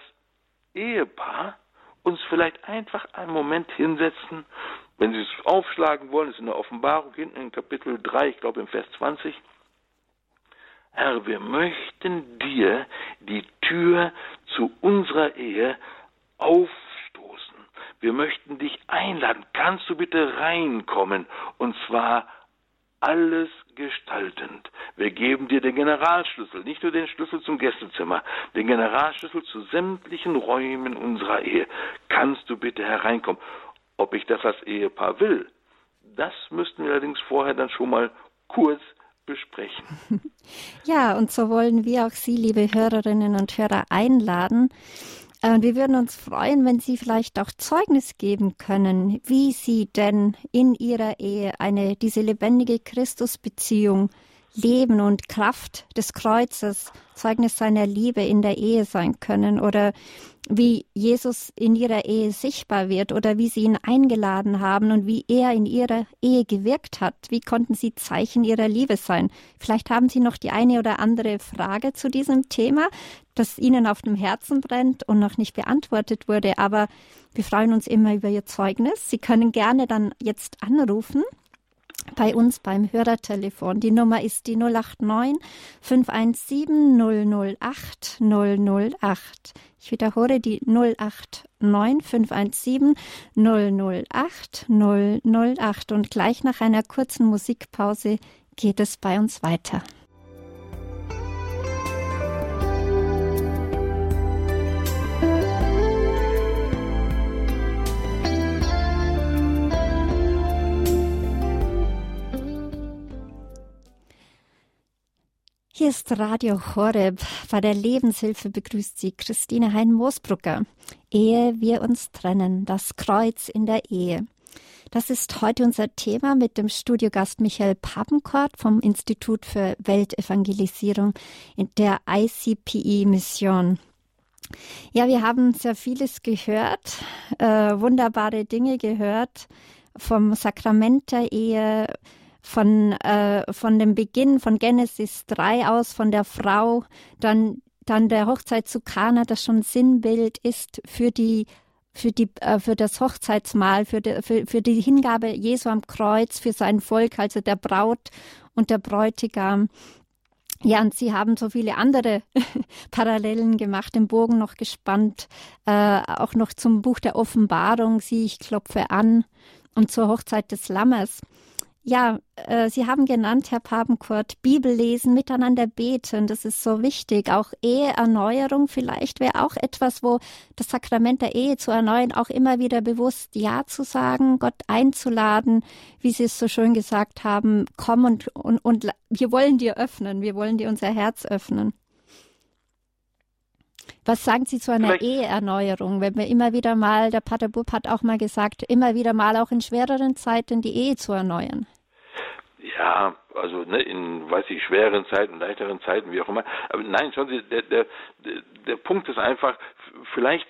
Ehepaar uns vielleicht einfach einen Moment hinsetzen, wenn Sie es aufschlagen wollen, ist in der Offenbarung hinten in Kapitel 3, ich glaube im Vers 20. Herr, wir möchten dir die Tür zu unserer Ehe aufstoßen. Wir möchten dich einladen. Kannst du bitte reinkommen? Und zwar alles gestaltend. Wir geben dir den Generalschlüssel, nicht nur den Schlüssel zum Gästezimmer, den Generalschlüssel zu sämtlichen Räumen unserer Ehe. Kannst du bitte hereinkommen? Ob ich das als Ehepaar will, das müssten wir allerdings vorher dann schon mal kurz besprechen. Ja, und so wollen wir auch Sie, liebe Hörerinnen und Hörer, einladen, und wir würden uns freuen, wenn Sie vielleicht auch Zeugnis geben können, wie Sie denn in Ihrer Ehe eine, diese lebendige Christusbeziehung leben und Kraft des Kreuzes, Zeugnis seiner Liebe in der Ehe sein können oder wie Jesus in ihrer Ehe sichtbar wird oder wie sie ihn eingeladen haben und wie er in ihrer Ehe gewirkt hat. Wie konnten sie Zeichen ihrer Liebe sein? Vielleicht haben Sie noch die eine oder andere Frage zu diesem Thema, das Ihnen auf dem Herzen brennt und noch nicht beantwortet wurde, aber wir freuen uns immer über Ihr Zeugnis. Sie können gerne dann jetzt anrufen bei uns beim Hörertelefon. Die Nummer ist die 089 517 008 008. Ich wiederhole die 089 517 008 008 und gleich nach einer kurzen Musikpause geht es bei uns weiter. Hier ist Radio Horeb. Bei der Lebenshilfe begrüßt Sie Christine Hein-Moosbrucker. Ehe wir uns trennen, das Kreuz in der Ehe. Das ist heute unser Thema mit dem Studiogast Michael Papenkort vom Institut für Weltevangelisierung in der ICPE-Mission. Ja, wir haben sehr vieles gehört, äh, wunderbare Dinge gehört vom Sakrament der Ehe, von, äh, von dem Beginn von Genesis 3 aus, von der Frau, dann, dann der Hochzeit zu Kana, das schon Sinnbild ist für die für, die, äh, für das Hochzeitsmahl, für die, für, für die Hingabe Jesu am Kreuz, für sein Volk, also der Braut und der Bräutigam. Ja, und sie haben so viele andere Parallelen gemacht, den Bogen noch gespannt, äh, auch noch zum Buch der Offenbarung, sieh, ich klopfe an und zur Hochzeit des Lammes. Ja, äh, Sie haben genannt, Herr Papenkurt, Bibel lesen, miteinander beten, das ist so wichtig. Auch Eheerneuerung vielleicht wäre auch etwas, wo das Sakrament der Ehe zu erneuern, auch immer wieder bewusst Ja zu sagen, Gott einzuladen, wie Sie es so schön gesagt haben, komm und, und, und wir wollen dir öffnen, wir wollen dir unser Herz öffnen. Was sagen Sie zu einer. Eheerneuerung, wenn wir immer wieder mal, der Pater Bub hat auch mal gesagt, immer wieder mal auch in schwereren Zeiten die Ehe zu erneuern? Ja, also ne, in, weiß ich, schweren Zeiten, leichteren Zeiten, wie auch immer. Aber nein, schauen Sie, der, der, der Punkt ist einfach, vielleicht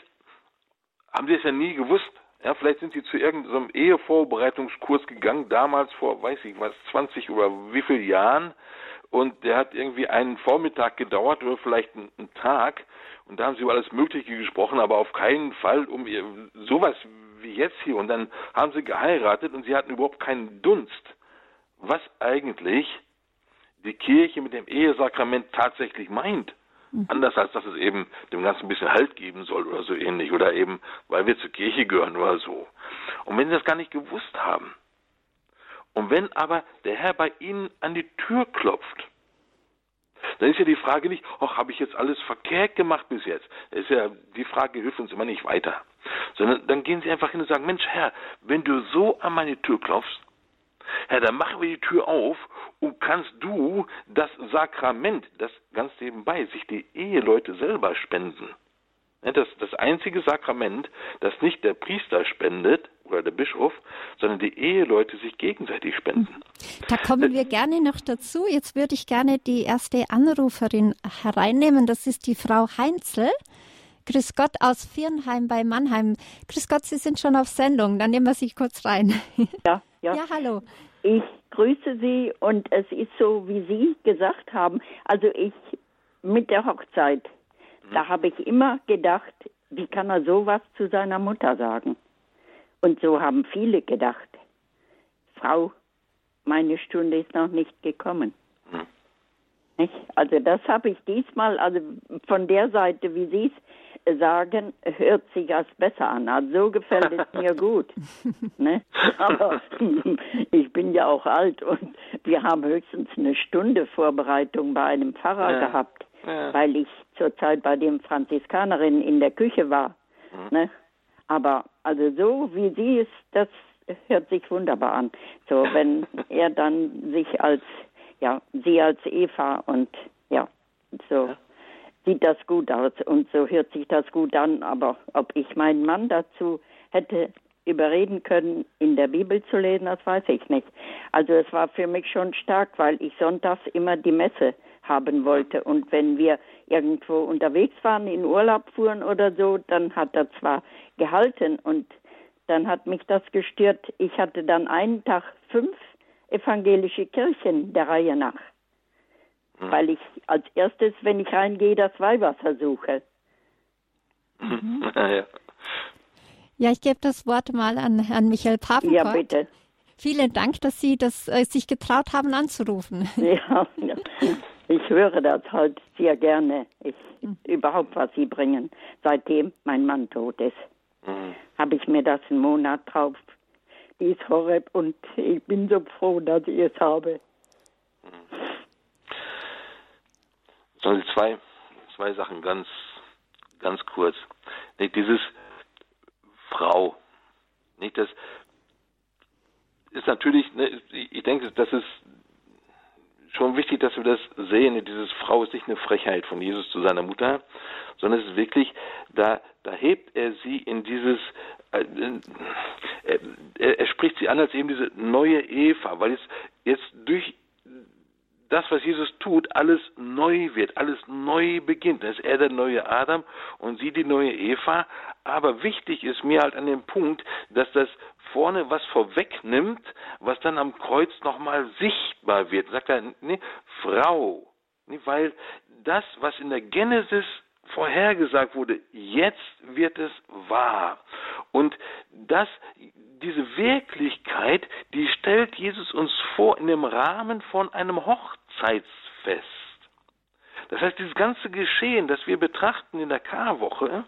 haben Sie es ja nie gewusst. Ja, vielleicht sind Sie zu irgendeinem Ehevorbereitungskurs gegangen, damals vor, weiß ich was, 20 oder wie viel Jahren. Und der hat irgendwie einen Vormittag gedauert oder vielleicht einen Tag. Und da haben Sie über alles Mögliche gesprochen, aber auf keinen Fall um ihr, sowas wie jetzt hier. Und dann haben Sie geheiratet und Sie hatten überhaupt keinen Dunst, was eigentlich die Kirche mit dem Ehesakrament tatsächlich meint. Mhm. Anders als dass es eben dem Ganzen ein bisschen Halt geben soll oder so ähnlich. Oder eben, weil wir zur Kirche gehören oder so. Und wenn Sie das gar nicht gewusst haben, und wenn aber der Herr bei Ihnen an die Tür klopft, dann ist ja die Frage nicht, ach, habe ich jetzt alles verkehrt gemacht bis jetzt? Das ist ja, die Frage hilft uns immer nicht weiter. Sondern dann gehen Sie einfach hin und sagen, Mensch, Herr, wenn du so an meine Tür klopfst, Herr, dann machen wir die Tür auf und kannst du das Sakrament, das ganz nebenbei sich die Eheleute selber spenden. Das, das einzige Sakrament, das nicht der Priester spendet oder der Bischof, sondern die Eheleute sich gegenseitig spenden. Da kommen wir gerne noch dazu. Jetzt würde ich gerne die erste Anruferin hereinnehmen. Das ist die Frau Heinzel. Grüß Gott aus Viernheim bei Mannheim. Grüß Gott, Sie sind schon auf Sendung. Dann nehmen wir Sie kurz rein. Ja, ja. Ja, hallo. Ich grüße Sie und es ist so, wie Sie gesagt haben. Also ich mit der Hochzeit, mhm. da habe ich immer gedacht, wie kann er sowas zu seiner Mutter sagen? Und so haben viele gedacht. Frau, meine Stunde ist noch nicht gekommen. Mhm. Nicht? Also das habe ich diesmal, also von der Seite, wie Sie es sagen, hört sich als besser an. Also so gefällt es mir gut. Ne? Aber ich bin ja auch alt und wir haben höchstens eine Stunde Vorbereitung bei einem Pfarrer ja. gehabt, ja. weil ich zurzeit bei den Franziskanerinnen in der Küche war. Mhm. Ne? Aber also so wie sie ist, das hört sich wunderbar an. So, wenn er dann sich als, ja, sie als Eva und ja, so. Ja sieht das gut aus und so hört sich das gut an. Aber ob ich meinen Mann dazu hätte überreden können, in der Bibel zu lesen, das weiß ich nicht. Also es war für mich schon stark, weil ich sonntags immer die Messe haben wollte. Und wenn wir irgendwo unterwegs waren, in Urlaub fuhren oder so, dann hat er zwar gehalten und dann hat mich das gestört. Ich hatte dann einen Tag fünf evangelische Kirchen der Reihe nach. Hm. Weil ich als erstes, wenn ich reingehe, das Weihwasser suche. Mhm. ja. ja, ich gebe das Wort mal an Herrn Michael Papenkort. Ja, bitte. Vielen Dank, dass Sie das, äh, sich getraut haben anzurufen. Ja, ich höre das halt sehr gerne. Ich, mhm. Überhaupt, was Sie bringen. Seitdem mein Mann tot ist, mhm. habe ich mir das einen Monat drauf. Die ist Horeb und ich bin so froh, dass ich es habe. Also zwei, zwei Sachen ganz, ganz kurz. Nicht dieses Frau. Nicht das ist natürlich, ne, ich denke, das ist schon wichtig, dass wir das sehen. Dieses Frau ist nicht eine Frechheit von Jesus zu seiner Mutter, sondern es ist wirklich, da, da hebt er sie in dieses, äh, er, er, spricht sie an als eben diese neue Eva, weil es jetzt durch das, was Jesus tut, alles neu wird, alles neu beginnt. Da ist er der neue Adam und sie die neue Eva. Aber wichtig ist mir halt an dem Punkt, dass das vorne was vorwegnimmt, was dann am Kreuz nochmal sichtbar wird. Sagt er, nee, Frau, nee, weil das, was in der Genesis vorhergesagt wurde, jetzt wird es wahr. Und das, diese Wirklichkeit, die stellt Jesus uns vor in dem Rahmen von einem Hochzeitsfest. Das heißt, dieses ganze Geschehen, das wir betrachten in der Karwoche,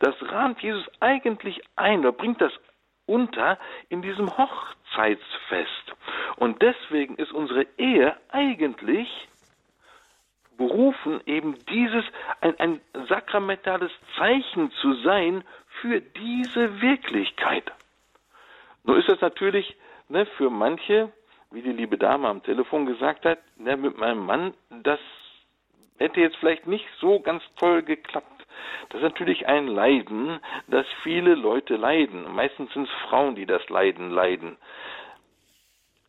das rahmt Jesus eigentlich ein oder bringt das unter in diesem Hochzeitsfest. Und deswegen ist unsere Ehe eigentlich berufen, eben dieses, ein, ein sakramentales Zeichen zu sein für diese Wirklichkeit. Nur ist das natürlich ne, für manche, wie die liebe Dame am Telefon gesagt hat, ne, mit meinem Mann, das hätte jetzt vielleicht nicht so ganz toll geklappt. Das ist natürlich ein Leiden, das viele Leute leiden. Meistens sind es Frauen, die das Leiden leiden.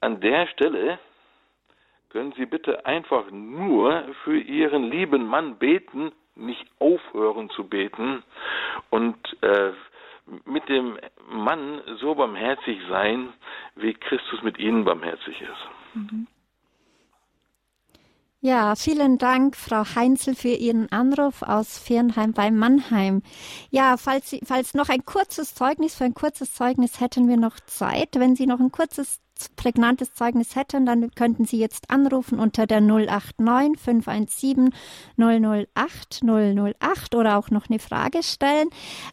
An der Stelle können Sie bitte einfach nur für Ihren lieben Mann beten, nicht aufhören zu beten und äh, mit dem Mann so barmherzig sein, wie Christus mit Ihnen barmherzig ist. Mhm. Ja, vielen Dank, Frau Heinzel, für Ihren Anruf aus Fernheim bei Mannheim. Ja, falls, Sie, falls noch ein kurzes Zeugnis, für ein kurzes Zeugnis hätten wir noch Zeit. Wenn Sie noch ein kurzes prägnantes Zeugnis hätten, dann könnten Sie jetzt anrufen unter der 089 517 008 008 oder auch noch eine Frage stellen.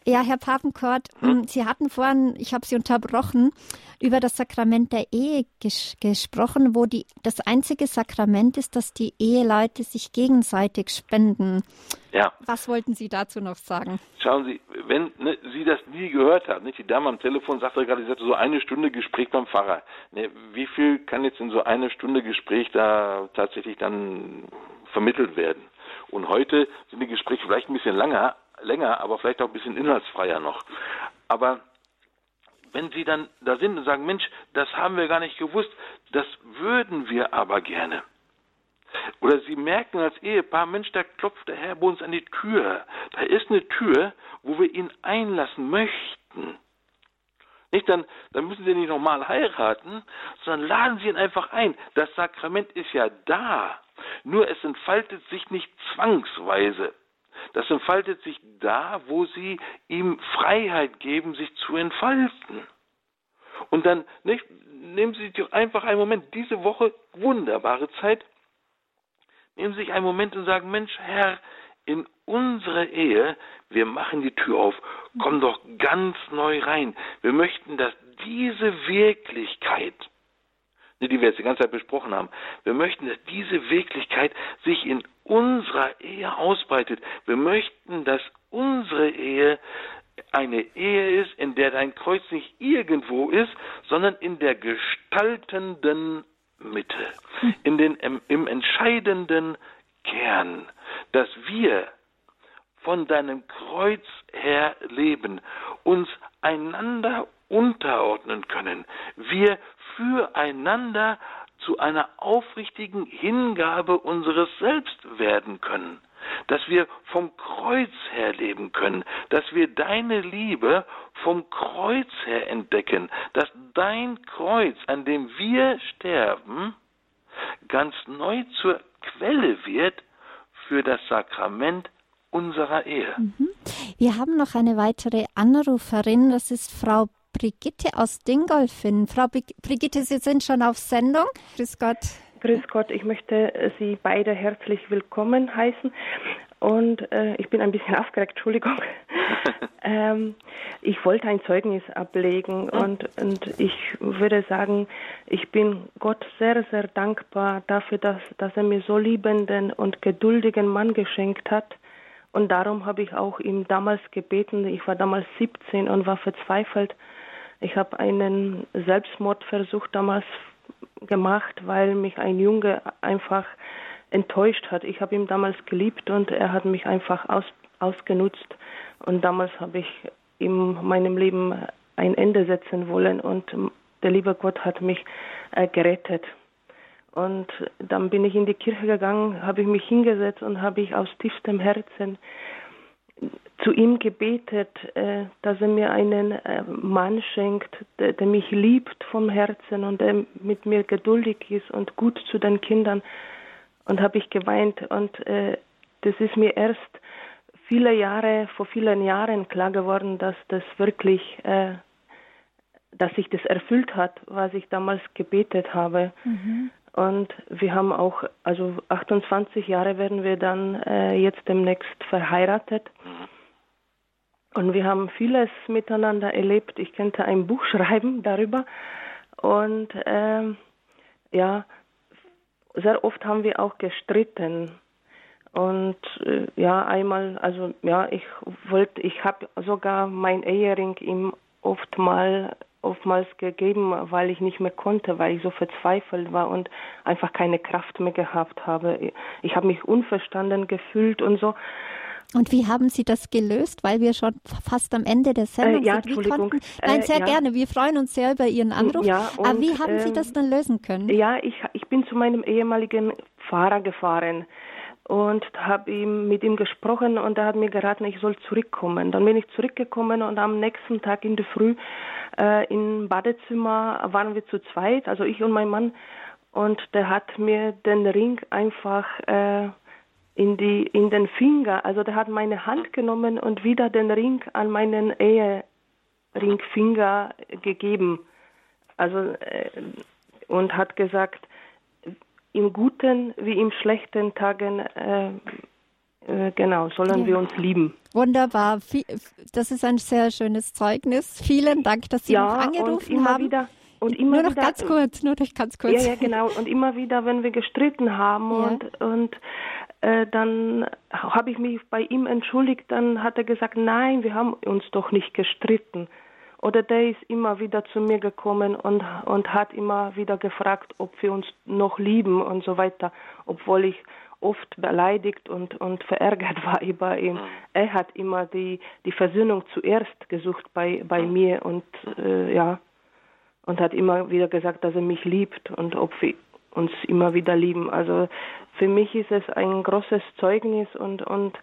Ja, Herr Papenkort, hm? Sie hatten vorhin, ich habe Sie unterbrochen, über das Sakrament der Ehe ges gesprochen, wo die, das einzige Sakrament ist, dass die Eheleute sich gegenseitig spenden. Ja. Was wollten Sie dazu noch sagen? Schauen Sie, wenn ne, Sie das nie gehört haben, nicht? die Dame am Telefon sagte gerade, sie hatte so eine Stunde Gespräch beim Pfarrer. Ne, wie viel kann jetzt in so eine Stunde Gespräch da tatsächlich dann vermittelt werden? Und heute sind die Gespräche vielleicht ein bisschen länger, länger, aber vielleicht auch ein bisschen inhaltsfreier noch. Aber wenn Sie dann da sind und sagen, Mensch, das haben wir gar nicht gewusst, das würden wir aber gerne. Oder Sie merken als Ehepaar, Mensch, da klopft der Herr bei uns an die Tür. Da ist eine Tür, wo wir ihn einlassen möchten. Nicht, dann, dann müssen Sie nicht nochmal heiraten, sondern laden Sie ihn einfach ein. Das Sakrament ist ja da. Nur es entfaltet sich nicht zwangsweise. Das entfaltet sich da, wo Sie ihm Freiheit geben, sich zu entfalten. Und dann nicht, nehmen Sie sich einfach einen Moment, diese Woche wunderbare Zeit, nehmen Sie sich einen Moment und sagen, Mensch, Herr, in unsere Ehe, wir machen die Tür auf, komm doch ganz neu rein. Wir möchten, dass diese Wirklichkeit, die wir jetzt die ganze Zeit besprochen haben, wir möchten, dass diese Wirklichkeit sich in unserer Ehe ausbreitet. Wir möchten, dass unsere Ehe eine Ehe ist, in der dein Kreuz nicht irgendwo ist, sondern in der gestaltenden Mitte, in den, im, im entscheidenden Kern, dass wir von deinem Kreuz her leben, uns einander unterordnen können, wir füreinander zu einer aufrichtigen Hingabe unseres Selbst werden können, dass wir vom Kreuz her leben können, dass wir deine Liebe vom Kreuz her entdecken, dass dein Kreuz, an dem wir sterben, ganz neu zur Quelle wird für das Sakrament unserer Ehe. Mhm. Wir haben noch eine weitere Anruferin, das ist Frau Brigitte aus Dingolfing. Frau Brigitte, Sie sind schon auf Sendung. Grüß Gott. Grüß Gott, ich möchte Sie beide herzlich willkommen heißen. Und äh, ich bin ein bisschen aufgeregt, Entschuldigung. ähm, ich wollte ein Zeugnis ablegen und, und ich würde sagen, ich bin Gott sehr, sehr dankbar dafür, dass, dass er mir so liebenden und geduldigen Mann geschenkt hat. Und darum habe ich auch ihm damals gebeten. Ich war damals 17 und war verzweifelt ich habe einen Selbstmordversuch damals gemacht, weil mich ein Junge einfach enttäuscht hat. Ich habe ihn damals geliebt und er hat mich einfach aus, ausgenutzt. Und damals habe ich in meinem Leben ein Ende setzen wollen und der liebe Gott hat mich äh, gerettet. Und dann bin ich in die Kirche gegangen, habe ich mich hingesetzt und habe ich aus tiefstem Herzen zu ihm gebetet, äh, dass er mir einen äh, Mann schenkt, der, der, mich liebt vom Herzen und der mit mir geduldig ist und gut zu den Kindern. Und habe ich geweint. Und äh, das ist mir erst viele Jahre, vor vielen Jahren klar geworden, dass das wirklich, dass sich das erfüllt hat, was ich damals gebetet habe. Mhm. Und wir haben auch, also 28 Jahre werden wir dann äh, jetzt demnächst verheiratet. Und wir haben vieles miteinander erlebt. Ich könnte ein Buch schreiben darüber. Und ähm, ja, sehr oft haben wir auch gestritten. Und äh, ja, einmal, also ja, ich wollte, ich habe sogar mein Ehering ihm oft mal oftmals gegeben, weil ich nicht mehr konnte, weil ich so verzweifelt war und einfach keine Kraft mehr gehabt habe. Ich habe mich unverstanden gefühlt und so. Und wie haben Sie das gelöst? Weil wir schon fast am Ende der Sendung äh, ja, sind. Wie. Konnten, nein, äh, sehr ja. gerne. Wir freuen uns sehr über Ihren Anruf. Ja, und, Aber wie haben Sie ähm, das dann lösen können? Ja, ich, ich bin zu meinem ehemaligen Fahrer gefahren und habe ihm mit ihm gesprochen und er hat mir geraten, ich soll zurückkommen. Dann bin ich zurückgekommen und am nächsten Tag in der Früh äh, im Badezimmer waren wir zu zweit, also ich und mein Mann, und der hat mir den Ring einfach äh, in die in den Finger, also der hat meine Hand genommen und wieder den Ring an meinen Eheringfinger gegeben. Also äh, und hat gesagt, im guten wie im schlechten Tagen, äh, äh, genau, sollen Ja. wir uns lieben. Wunderbar. Das ist ein sehr schönes Zeugnis. Vielen Dank, dass Sie ja, und angerufen immer haben. wieder und immer nur noch wieder, ganz kurz, nur noch ganz kurz. Ja, ja, genau. Und immer wieder, wenn wir gestritten haben Ja. und und äh, dann habe ich mich bei ihm entschuldigt, dann hat er gesagt, nein, wir haben uns doch nicht gestritten. Oder der ist immer wieder zu mir gekommen und und hat immer wieder gefragt, ob wir uns noch lieben und so weiter, obwohl ich oft beleidigt und und verärgert war über ihn. Er hat immer die die Versöhnung zuerst gesucht bei bei mir und äh, ja und hat immer wieder gesagt, dass er mich liebt und ob wir uns immer wieder lieben. Also für mich ist es ein großes Zeugnis und und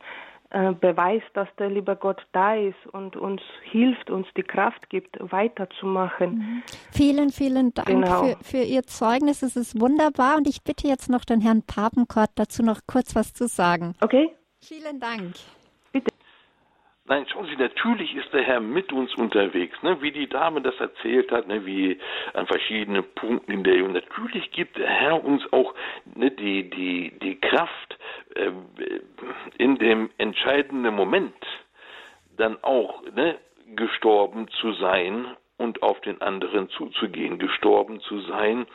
Beweis, dass der liebe Gott da ist und uns hilft, uns die Kraft gibt, weiterzumachen. Vielen, vielen Dank Genau. für, für Ihr Zeugnis. Es ist wunderbar. Und ich bitte jetzt noch den Herrn Papenkort dazu noch kurz was zu sagen. Okay? Vielen Dank. Nein, schauen Sie, natürlich ist der Herr mit uns unterwegs, ne? wie die Dame das erzählt hat, ne? wie an verschiedenen Punkten in der. Und natürlich gibt der Herr uns auch ne, die, die, die Kraft, äh, in dem entscheidenden Moment dann auch ne, gestorben zu sein und auf den anderen zuzugehen, gestorben zu sein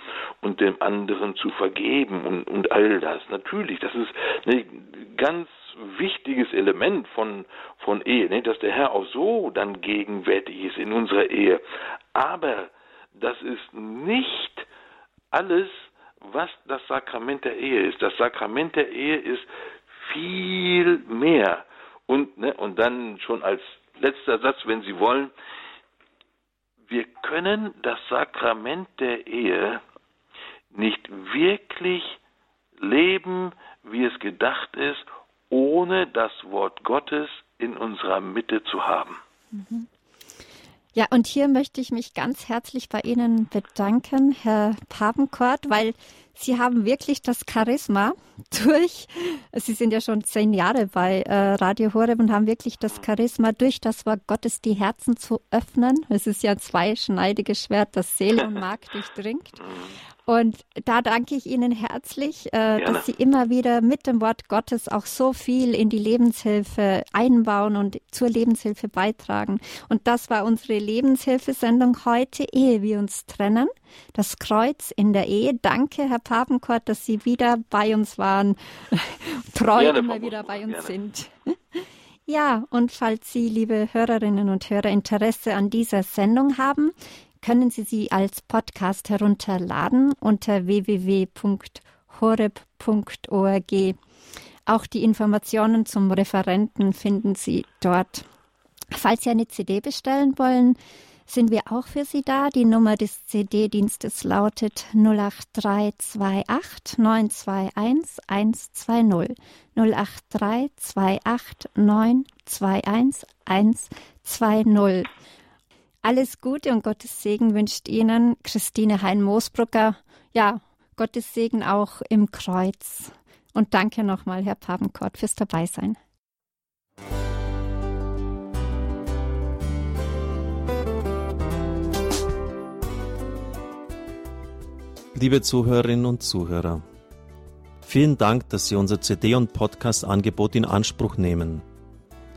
und dem anderen zu vergeben und, und all das. Natürlich, das ist ein ganz wichtiges Element von, von Ehe, ne? dass der Herr auch so dann gegenwärtig ist in unserer Ehe. Aber das ist nicht alles, was das Sakrament der Ehe ist. Das Sakrament der Ehe ist viel mehr. Und, ne, und dann schon als letzter Satz, wenn Sie wollen, wir können das Sakrament der Ehe nicht wirklich leben, wie es gedacht ist, ohne das Wort Gottes in unserer Mitte zu haben. Ja, und hier möchte ich mich ganz herzlich bei Ihnen bedanken, Herr Papenkort, weil Sie haben wirklich das Charisma durch, Sie sind ja schon zehn Jahre bei äh, Radio Horeb und haben wirklich das Charisma durch das Wort Gottes die Herzen zu öffnen. Es ist ja ein zweischneidiges Schwert, das Seele und Mark durchdringt. Und da danke ich Ihnen herzlich, äh, dass Sie immer wieder mit dem Wort Gottes auch so viel in die Lebenshilfe einbauen und zur Lebenshilfe beitragen. Und das war unsere Lebenshilfesendung heute, ehe wir uns trennen. Das Kreuz in der Ehe. Danke, Herr Papenkort, dass Sie wieder bei uns waren, treu Gerne, immer wieder bei uns gerne. sind. Ja, und falls Sie, liebe Hörerinnen und Hörer, Interesse an dieser Sendung haben, können Sie sie als Podcast herunterladen unter www.horeb.org. Auch die Informationen zum Referenten finden Sie dort. Falls Sie eine CD bestellen wollen, sind wir auch für Sie da. Die Nummer des CD-Dienstes lautet 08328 921 120. 08328 921 120. Alles Gute und Gottes Segen wünscht Ihnen Christine Hein-Moosbrucker. Ja, Gottes Segen auch im Kreuz. Und danke nochmal, Herr Papenkort, fürs Dabeisein. Liebe Zuhörerinnen und Zuhörer, vielen Dank, dass Sie unser CD- und Podcast-Angebot in Anspruch nehmen.